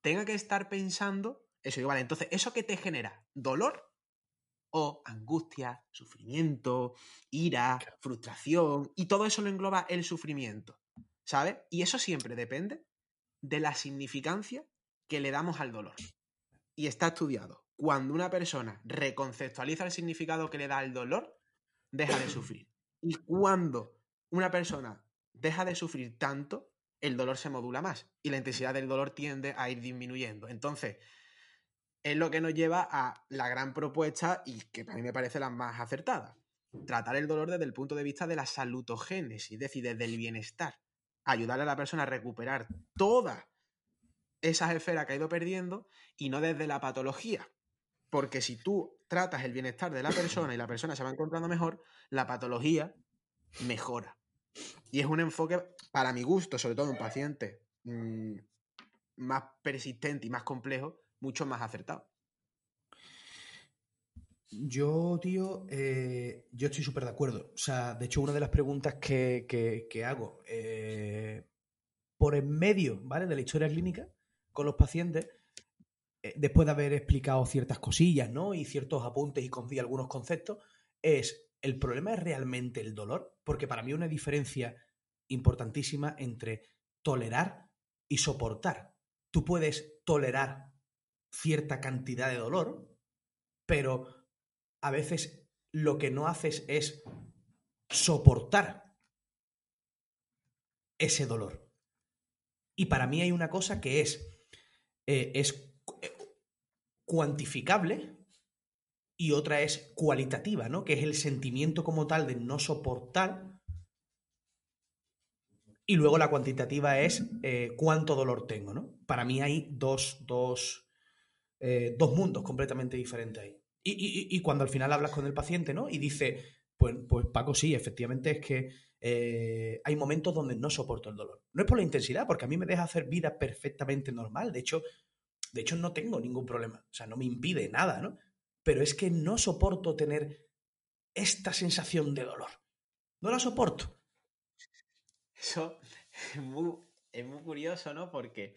tenga que estar pensando eso. igual entonces, ¿eso qué te genera? ¿Dolor? O angustia, sufrimiento, ira, frustración, y todo eso lo engloba el sufrimiento, ¿sabes? Y eso siempre depende de la significancia que le damos al dolor. Y está estudiado cuando una persona reconceptualiza el significado que le da el dolor, deja de sufrir. Y cuando una persona deja de sufrir tanto, el dolor se modula más y la intensidad del dolor tiende a ir disminuyendo. Entonces, es lo que nos lleva a la gran propuesta y que a mí me parece la más acertada. Tratar el dolor desde el punto de vista de la salutogénesis, es decir, desde el bienestar. Ayudar a la persona a recuperar todas esas esferas que ha ido perdiendo y no desde la patología. Porque si tú tratas el bienestar de la persona y la persona se va encontrando mejor, la patología mejora. Y es un enfoque, para mi gusto, sobre todo en un paciente mm, más persistente y más complejo, mucho más acertado. Yo, tío, eh, yo estoy súper de acuerdo. O sea, de hecho, una de las preguntas que, hago eh, por en medio, ¿vale? De la historia clínica con los pacientes eh, después de haber explicado ciertas cosillas, ¿no? Y ciertos apuntes y, algunos conceptos, es, ¿el problema es realmente el dolor? Porque para mí una diferencia importantísima entre tolerar y soportar. Tú puedes tolerar cierta cantidad de dolor, pero a veces lo que no haces es soportar ese dolor. Y para mí hay una cosa que es, eh, es cuantificable y otra es cualitativa, ¿no? Que es el sentimiento como tal de no soportar. Y luego la cuantitativa es eh, cuánto dolor tengo, ¿no? Para mí hay dos, dos, eh, dos mundos completamente diferentes ahí. Y, cuando al final hablas con el paciente, ¿no? Y dice, pues, pues Paco, sí, efectivamente es que eh, hay momentos donde no soporto el dolor. No es por la intensidad, porque a mí me deja hacer vida perfectamente normal. De hecho, de hecho, no tengo ningún problema. O sea, no me impide nada, ¿no? Pero es que no soporto tener esta sensación de dolor. No la soporto. Eso es muy, curioso, ¿no? Porque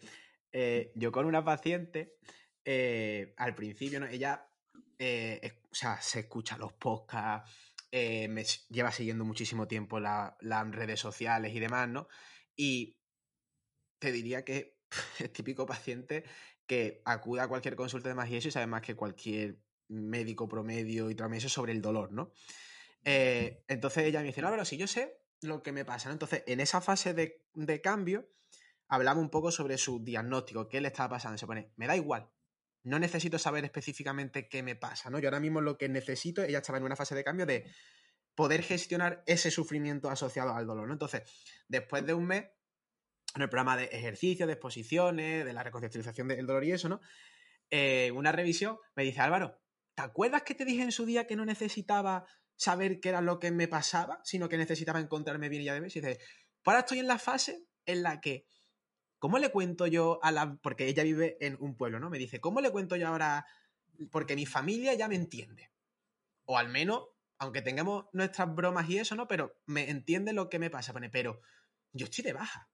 eh, yo con una paciente, eh, al principio, ¿no? ella, eh, o sea, se escucha los podcasts, me lleva siguiendo muchísimo tiempo las redes sociales y demás, ¿no? Y te diría que el típico paciente que acuda a cualquier consulta de magia y sabe más que cualquier médico promedio y todo eso sobre el dolor, ¿no? Eh, entonces ella me dice, no, pero si yo sé lo que me pasa, ¿no? Entonces, en esa fase de, cambio, hablamos un poco sobre su diagnóstico, qué le estaba pasando. Se pone, me da igual, no necesito saber específicamente qué me pasa, ¿no? Yo ahora mismo lo que necesito, ella estaba en una fase de cambio de poder gestionar ese sufrimiento asociado al dolor, ¿no? Entonces, después de un mes, en el programa de ejercicio, de exposiciones, de la reconceptualización del dolor y eso, ¿no? Eh, una revisión me dice, Álvaro, ¿te acuerdas que te dije en su día que no necesitaba saber qué era lo que me pasaba, sino que necesitaba encontrarme bien y ya de vez? Y dice, pues ahora estoy en la fase en la que, ¿cómo le cuento yo a la... porque ella vive en un pueblo, ¿no? Me dice, ¿cómo le cuento yo ahora? Porque mi familia ya me entiende. O al menos aunque tengamos nuestras bromas y eso, ¿no? Pero me entiende lo que me pasa, pone, pero yo estoy de baja.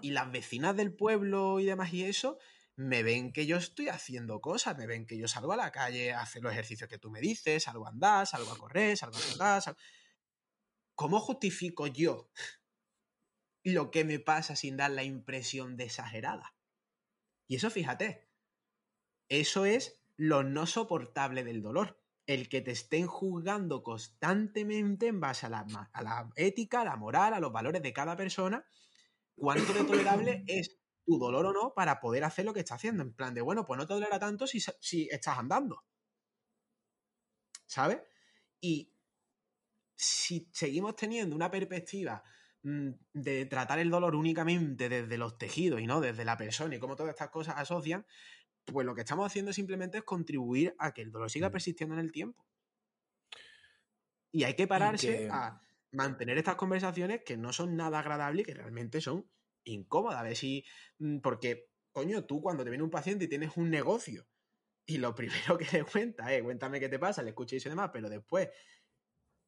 Y las vecinas del pueblo y demás y eso, me ven que yo estoy haciendo cosas, me ven que yo salgo a la calle hacer los ejercicios que tú me dices, salgo a andar, salgo a correr, salgo a andar. ¿Cómo justifico yo lo que me pasa sin dar la impresión de exagerada? Y eso, fíjate, eso es lo no soportable del dolor. El que te estén juzgando constantemente en base a la, a la ética, a la moral, a los valores de cada persona, cuánto de tolerable es tu dolor o no para poder hacer lo que estás haciendo. En plan de, bueno, pues no te dolerá tanto si, si estás andando. ¿Sabes? Y si seguimos teniendo una perspectiva de tratar el dolor únicamente desde los tejidos y no desde la persona y cómo todas estas cosas asocian, pues lo que estamos haciendo simplemente es contribuir a que el dolor siga mm. persistiendo en el tiempo. Y hay que pararse a mantener estas conversaciones que no son nada agradables y que realmente son incómodas. A ver si. Mm, porque, coño, tú cuando te viene un paciente y tienes un negocio y lo primero que le cuenta es, cuéntame qué te pasa, le escuchéis y demás, pero después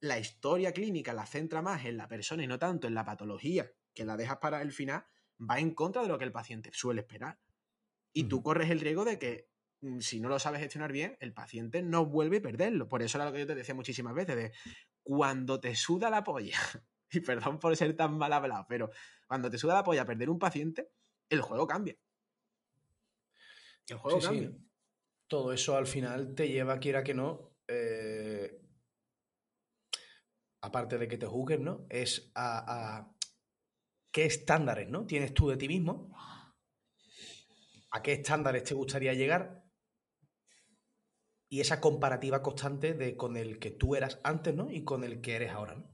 la historia clínica la centra más en la persona y no tanto en la patología, que la dejas para el final, va en contra de lo que el paciente suele esperar. Y tú corres el riesgo de que mm, si no lo sabes gestionar bien, el paciente no vuelve a perderlo. Por eso era lo que yo te decía muchísimas veces, de cuando te suda la polla, y perdón por ser tan mal hablado, pero cuando te suda la polla perder un paciente, el juego cambia. El juego cambia. Todo eso al final te lleva, quiera que no, eh, aparte de que te juzguen, ¿no? Es a, qué estándares, ¿no? Tienes tú de ti mismo a qué estándares te gustaría llegar y esa comparativa constante de con el que tú eras antes, ¿no? Y con el que eres ahora, ¿no?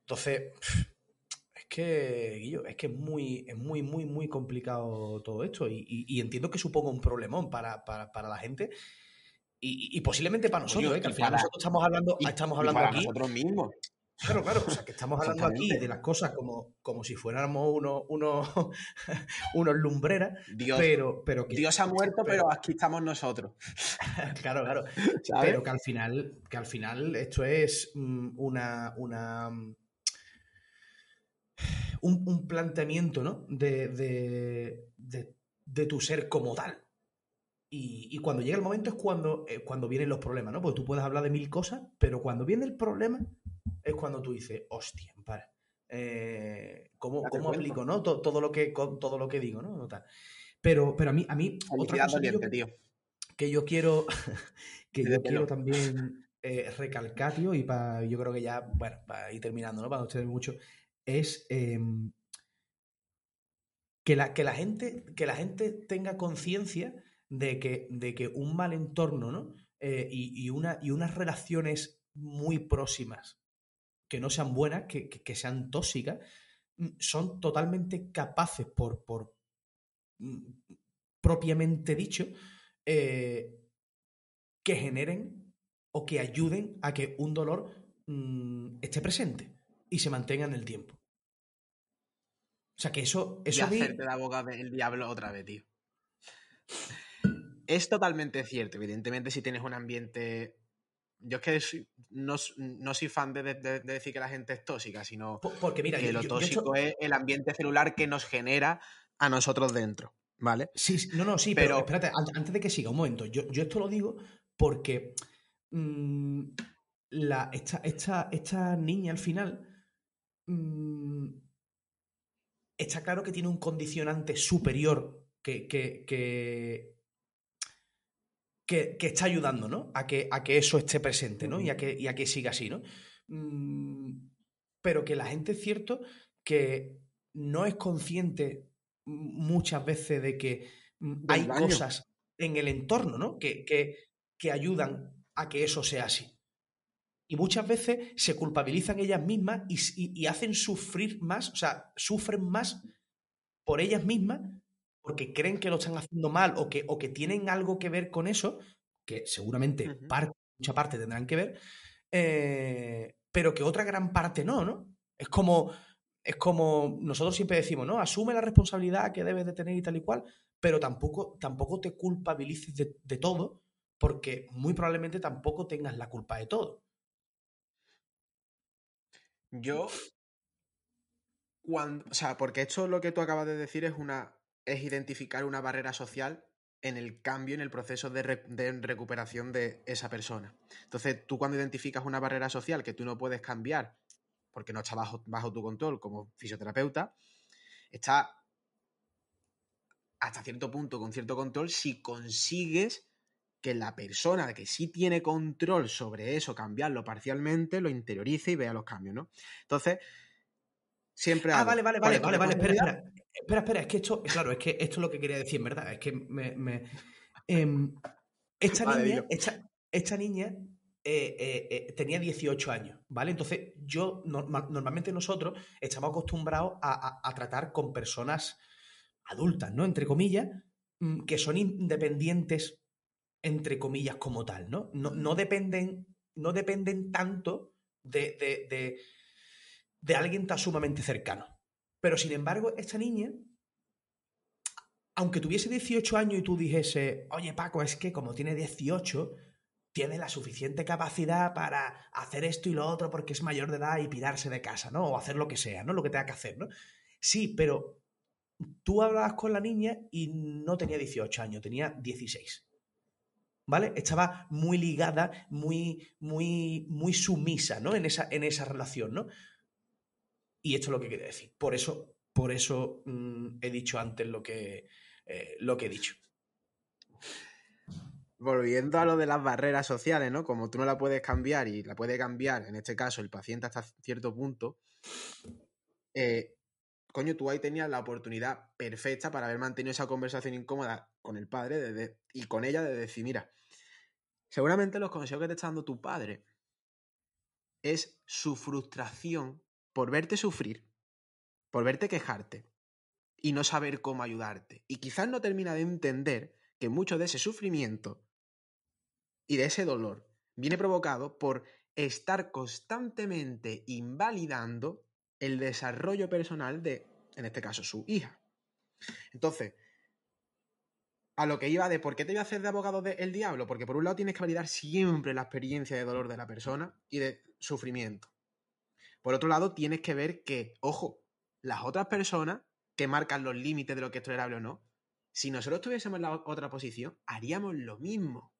Entonces, es que, Guillo, es que es muy, es muy, muy, muy complicado todo esto y, entiendo que suponga un problemón para, la gente y, posiblemente para nosotros, ¿eh? que al final nosotros estamos hablando, estamos hablando para aquí. Nosotros mismos. Claro, claro, o sea, que estamos hablando aquí de las cosas como, como si fuéramos unos, unos, unos lumbreras, Dios, pero, pero Dios ha muerto, pero, aquí estamos nosotros. claro, claro. Pero que al final, que al final esto es mm, una, una mm, un, planteamiento, ¿no? De, de, tu ser como tal. Y, cuando llega el momento es cuando, eh, cuando vienen los problemas, ¿no? Porque tú puedes hablar de mil cosas, pero cuando viene el problema, es cuando tú dices, hostia, para. Eh, ¿Cómo, cómo aplico, no? Todo, lo que, todo lo que digo, ¿no? Pero, pero a mí, a mí otra cosa que, yo, que yo quiero, que yo quiero también eh, recalcar, tío, y para, yo creo que ya, bueno, para ir terminando, ¿no? Para ustedes mucho, es em, que, la, que, la gente, que la gente tenga conciencia de que, de que un mal entorno, ¿no? Eh, y, una, y unas relaciones muy próximas que no sean buenas, que, sean tóxicas, mm, son totalmente capaces por, por mm, propiamente dicho, eh, que generen o que ayuden a que un dolor mm, esté presente y se mantenga en el tiempo. O sea que eso... eso y hacerte la boca del diablo otra vez, tío. Es totalmente cierto. Evidentemente, si tienes un ambiente yo es que no, soy fan de, decir que la gente es tóxica, sino Porque, mira, que lo tóxico es el ambiente celular que nos genera a nosotros dentro, ¿vale? Sí, no, no, sí, pero, espérate, antes de que siga un momento, yo, esto lo digo porque mm, la, esta, esta, niña al final mm, está claro que tiene un condicionante superior que, que que, está ayudando, ¿no? A que, a que eso esté presente, ¿no? Y a que, que siga así, ¿no? Mm, pero que la gente es cierto que no es consciente muchas veces de que mm, hay cosas en el entorno, ¿no? Que, que, ayudan a que eso sea así. Y muchas veces se culpabilizan ellas mismas y, hacen sufrir más, o sea, sufren más por ellas mismas porque creen que lo están haciendo mal o que, o que tienen algo que ver con eso, que seguramente parte, mucha parte tendrán que ver, eh, pero que otra gran parte no, ¿no? Es como, es como nosotros siempre decimos, ¿no? Asume la responsabilidad que debes de tener y tal y cual, pero tampoco, tampoco te culpabilices de, todo, porque muy probablemente tampoco tengas la culpa de todo. Yo. Cuando, o sea, porque esto lo que tú acabas de decir es una. Es identificar una barrera social en el cambio, en el proceso de, recuperación de esa persona. Entonces, tú cuando identificas una barrera social que tú no puedes cambiar porque no está bajo, bajo tu control como fisioterapeuta, está hasta cierto punto con cierto control si consigues que la persona que sí tiene control sobre eso, cambiarlo parcialmente, lo interiorice y vea los cambios, ¿no? Entonces, siempre... Ah, vale, vale, vale, vale, vale, espera, espera, espera, espera, es que esto, claro, es que esto es lo que quería decir, en verdad, es que me... Em, esta, niña, esta, niña eh, eh, eh, tenía 18 años, ¿vale? Entonces, yo, normalmente nosotros estamos acostumbrados a, tratar con personas adultas, ¿no? Entre comillas, mm, que son independientes entre comillas, como tal, ¿no? No, dependen, no dependen tanto de, de, alguien tan sumamente cercano. Pero sin embargo, esta niña, aunque tuviese 18 años y tú dijese, oye Paco, es que como tiene 18, tiene la suficiente capacidad para hacer esto y lo otro porque es mayor de edad y pirarse de casa, ¿no? O hacer lo que sea, ¿no? Lo que tenga que hacer, ¿no? Sí, pero tú hablabas con la niña y no tenía 18 años, tenía 16. ¿vale? Estaba muy ligada, muy, muy, muy sumisa, ¿no? En esa, en esa relación, ¿no? Y esto es lo que quiere decir. Por eso, por eso mm, he dicho antes lo que, eh, lo que he dicho. Volviendo a lo de las barreras sociales, ¿no? Como tú no la puedes cambiar y la puede cambiar, en este caso, el paciente hasta cierto punto, eh, coño, tú ahí tenías la oportunidad perfecta para haber mantenido esa conversación incómoda con el padre y con ella de decir, mira, seguramente los consejos que te está dando tu padre es su frustración por verte sufrir, por verte quejarte y no saber cómo ayudarte. Y quizás no termina de entender que mucho de ese sufrimiento y de ese dolor viene provocado por estar constantemente invalidando el desarrollo personal de, en este caso, su hija. Entonces, a lo que iba de por qué te iba a hacer de abogado del diablo, porque por un lado tienes que validar siempre la experiencia de dolor de la persona y de sufrimiento. Por otro lado, tienes que ver que, ojo, las otras personas que marcan los límites de lo que es tolerable o no, si nosotros estuviésemos en la otra posición, haríamos lo mismo.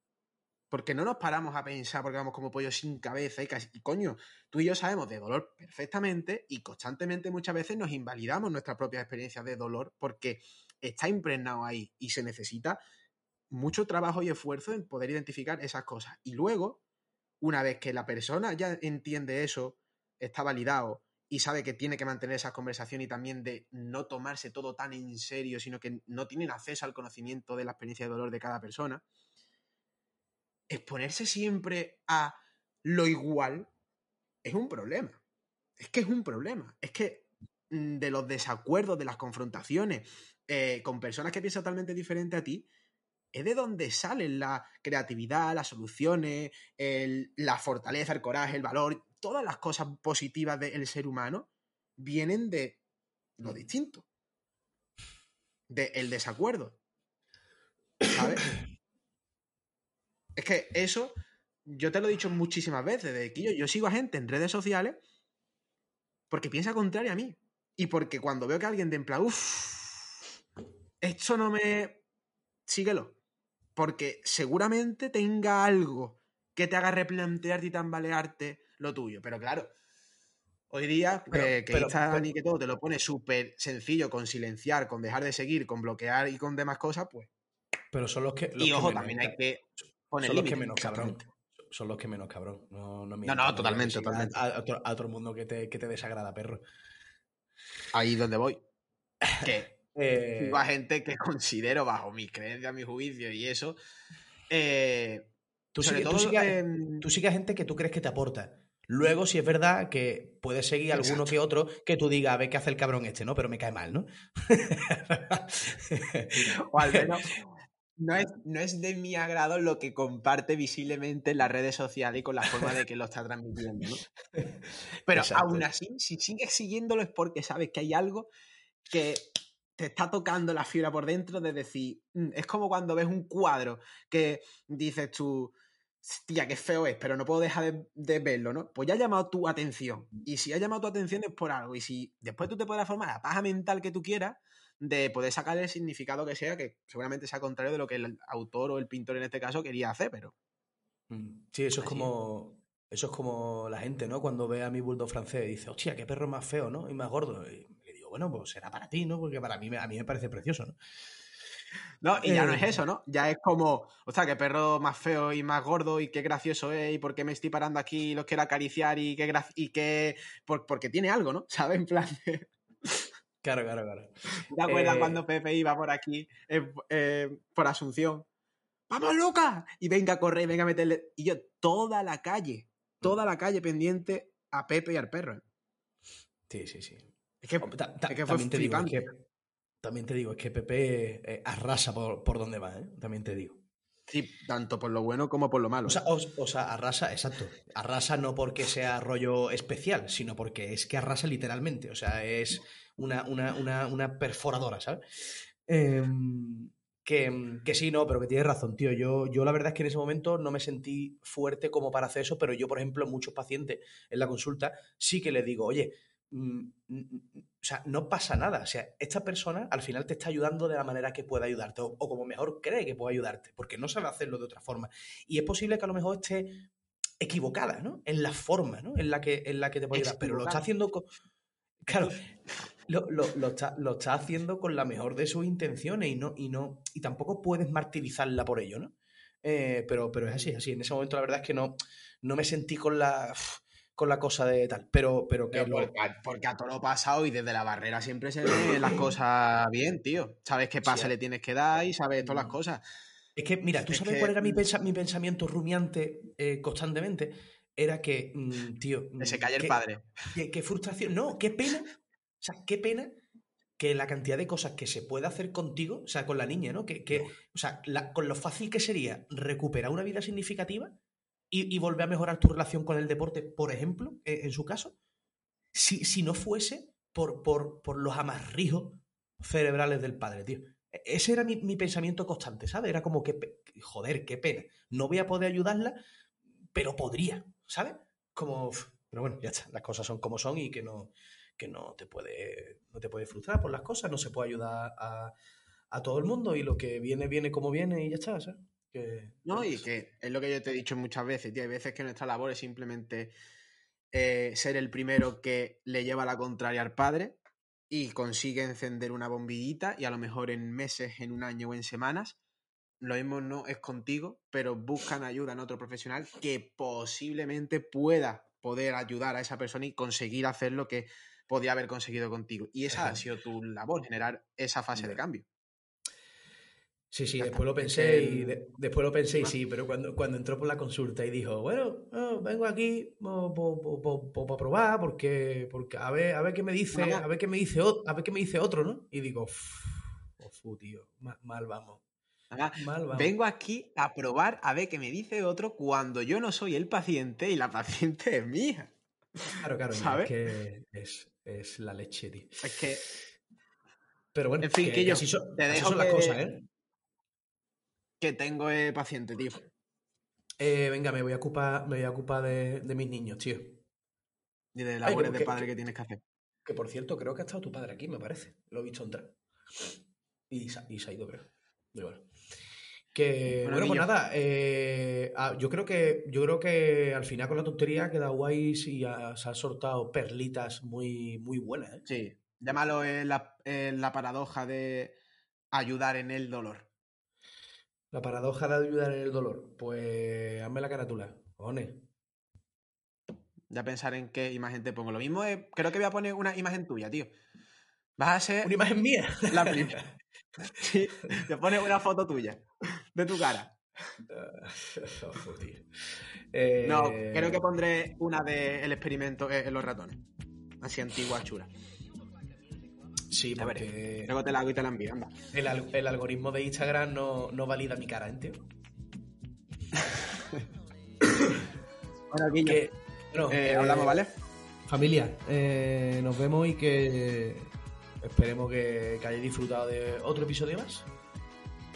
Porque no nos paramos a pensar porque vamos como pollo sin cabeza y casi. Y coño, tú y yo sabemos de dolor perfectamente y constantemente muchas veces nos invalidamos nuestras propias experiencias de dolor porque está impregnado ahí y se necesita mucho trabajo y esfuerzo en poder identificar esas cosas. Y luego, una vez que la persona ya entiende eso, está validado y sabe que tiene que mantener esa conversación y también de no tomarse todo tan en serio, sino que no tienen acceso al conocimiento de la experiencia de dolor de cada persona, exponerse siempre a lo igual es un problema. Es que es un problema. Es que mm, de los desacuerdos, de las confrontaciones eh, con personas que piensan totalmente diferente a ti, es de donde salen la creatividad, las soluciones, la fortaleza, el coraje, el valor, todas las cosas positivas del ser humano vienen de lo distinto, del desacuerdo. ¿Sabes? Es que eso, yo te lo he dicho muchísimas veces, de que yo, sigo a gente en redes sociales porque piensa contrario a mí. Y porque cuando veo que alguien de en plan, uff, esto no me... Síguelo. Porque seguramente tenga algo que te haga replantearte y tambalearte lo tuyo. Pero claro, hoy día eh, que Instagram y que todo te lo pone súper sencillo con silenciar, con dejar de seguir, con bloquear y con demás cosas, pues... Pero son los que... y ojo, también hay que son los que menos cabrón. Son los que menos cabrón. No, no, no, totalmente, totalmente. A, otro, mundo que te, que te desagrada, perro. Ahí donde voy. Que eh... a gente que considero, bajo mis creencias, mi juicio y eso. Eh, tú, sigues, tú, tú a gente que tú crees que te aporta. Luego, si es verdad que puedes seguir alguno que otro que tú digas, a ver qué hace el cabrón este, ¿no? Pero me cae mal, ¿no? o al menos, no es, no es de mi agrado lo que comparte visiblemente en las redes sociales y con la forma de que lo está transmitiendo, ¿no? Pero aún así, si sigues siguiéndolo es porque sabes que hay algo que te está tocando la fibra por dentro de decir, mm, es como cuando ves un cuadro que dices tú, Tía, qué feo es, pero no puedo dejar de, de verlo, ¿no? Pues ya ha llamado tu atención. Y si ha llamado tu atención es por algo. Y si después tú te podrás formar la paja mental que tú quieras, de poder sacar el significado que sea, que seguramente sea contrario de lo que el autor o el pintor en este caso quería hacer, pero. Mm, Sí, eso es como. Eso es como la gente, ¿no? Cuando ve a mi bulldog francés y dice, hostia, qué perro más feo, ¿no? Y más gordo. Y le digo, bueno, pues será para ti, ¿no? Porque para mí, a mí me parece precioso, ¿no? No, y ya no Eh. es eso, ¿no? Ya es como, o sea, qué perro más feo y más gordo y qué gracioso es y por qué me estoy parando aquí y los quiero acariciar y qué y qué por- porque tiene algo, ¿no? ¿Sabes? En plan, ¿te Claro, claro, claro. acuerdas Eh. cuando Pepe iba por aquí eh, eh, por Asunción? ¡Vamos, Lucas! Y venga a correr, venga a meterle. Y yo, toda la calle, toda la calle pendiente a Pepe y al perro. ¿eh? Sí, sí, sí. Es que, Hombre, ta- ta- es que fue te digo, es flipante. que, también te digo, es que Pepe eh, arrasa por, por donde va, ¿eh? También te digo. Sí, tanto por lo bueno como por lo malo. O sea, ¿eh? o, o sea, arrasa, exacto. Arrasa no porque sea rollo especial, sino porque es que arrasa literalmente. O sea, es una, una, una, una perforadora, ¿sabes? Em, que, que sí, no, pero que tienes razón, tío. Yo, yo la verdad es que en ese momento no me sentí fuerte como para hacer eso, pero yo, por ejemplo, muchos pacientes en la consulta sí que les digo, oye, mm, mm, o sea, no pasa nada. O sea, esta persona al final te está ayudando de la manera que pueda ayudarte o, o como mejor cree que puede ayudarte, porque no sabe hacerlo de otra forma. Y es posible que a lo mejor esté equivocada, ¿no? En la forma, ¿no? En la que, en la que te puede ayudar, pero lo está haciendo con... Claro, lo, lo- lo está, lo está haciendo con la mejor de sus intenciones y no, y no, y tampoco puedes martirizarla por ello, ¿no? Eh, pero, pero es así, es así. En ese momento la verdad es que no, no me sentí con la con la cosa de tal. Pero, pero que Pero porque, a- porque a todo lo pasado y desde la barrera siempre se ven las cosas bien, tío. Sabes qué pase Sí. le tienes que dar y sabes todas las Mm. cosas. Es que, mira, ¿tú Es sabes que- cuál era mi, pensa- mi pensamiento rumiante eh, constantemente? Era que, mm, tío. Que se mm, calle el padre. Qué, qué frustración. No, qué pena. O sea, qué pena que la cantidad de cosas que se puede hacer contigo, o sea, con la niña, ¿no? Que, que- No. o sea, la- con lo fácil que sería recuperar una vida significativa y, volver a mejorar tu relación con el deporte, por ejemplo, eh, en su caso, si, si no fuese por, por, por los amarrijos cerebrales del padre, tío. E- Ese era mi, mi pensamiento constante, ¿sabes? Era como que, joder, qué pena. No voy a poder ayudarla, pero podría, ¿sabes? Como, pero bueno, ya está. Las cosas son como son y que no, que no te puede, no te puede frustrar por las cosas, no se puede ayudar a, a todo el mundo y lo que viene, viene como viene y ya está, ¿sabes? Que, No, y que es lo que yo te he dicho muchas veces, tío. Hay veces que nuestra labor es simplemente eh, ser el primero que le lleva la contraria al padre y consigue encender una bombillita y a lo mejor en meses, en un año o en semanas, lo mismo no es contigo, pero buscan ayuda en otro profesional que posiblemente pueda poder ayudar a esa persona y conseguir hacer lo que podía haber conseguido contigo. Y esa ha sido tu labor, generar esa fase de cambio. Sí, sí, después lo pensé que y de- después lo pensé y sí, pero cuando, cuando entró por la consulta y dijo, bueno, oh, vengo aquí para probar porque, porque a ver, a ver qué me dice, Vamos. a ver qué me dice otro, a ver qué me dice otro, ¿no? Y digo, "Uf, ofu, tío, ma- mal, vamos, Además, mal vamos. Vengo aquí a probar a ver qué me dice otro cuando yo no soy el paciente y la paciente es mía. Claro, claro, ¿sabes? es que es, es la leche, tío. Es que, Pero bueno, En fin, que, que yo así, son- te así dejo son las que- cosas, ¿eh? Que tengo paciente, tío. Eh, Venga, me voy a ocupar, me voy a ocupar de, de mis niños, tío. Y de Ay, labores que- de que- padre que- tienes que hacer. Que por cierto, creo que ha estado tu padre aquí, me parece. Lo he visto entrar. Y se, y se ha ido, creo. Y bueno. Que, Bueno, bueno, pues nada, eh, ah, yo creo que yo creo que al final con la tontería queda guay y ha- se han soltado perlitas muy, muy buenas, ¿eh? Sí. Llámalo en la, la paradoja de ayudar en el dolor. La paradoja de ayudar en el dolor. Pues hazme la carátula, cojones. Ya pensar en qué imagen te pongo. Lo mismo es, creo que voy a poner una imagen tuya, tío. Vas a ser Una imagen mía. la primera. Sí, te pones una foto tuya, de tu cara. Tío. Eh, No, creo que pondré una del experimento en en los ratones. Así antigua, chula. Sí, Ya veré. porque Luego te la hago y te la envío, anda. el, al- el algoritmo de Instagram no, no valida mi cara, ¿eh, tío? Bueno, Guillo, Que, bueno, eh, eh, hablamos, ¿vale? Familia, eh, nos vemos y que esperemos que, que hayáis disfrutado de otro episodio más.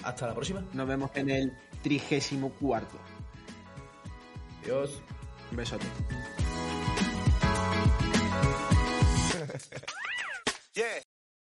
Hasta la próxima. Nos vemos en el trigésimo cuarto. Adiós. Un besote. Yeah.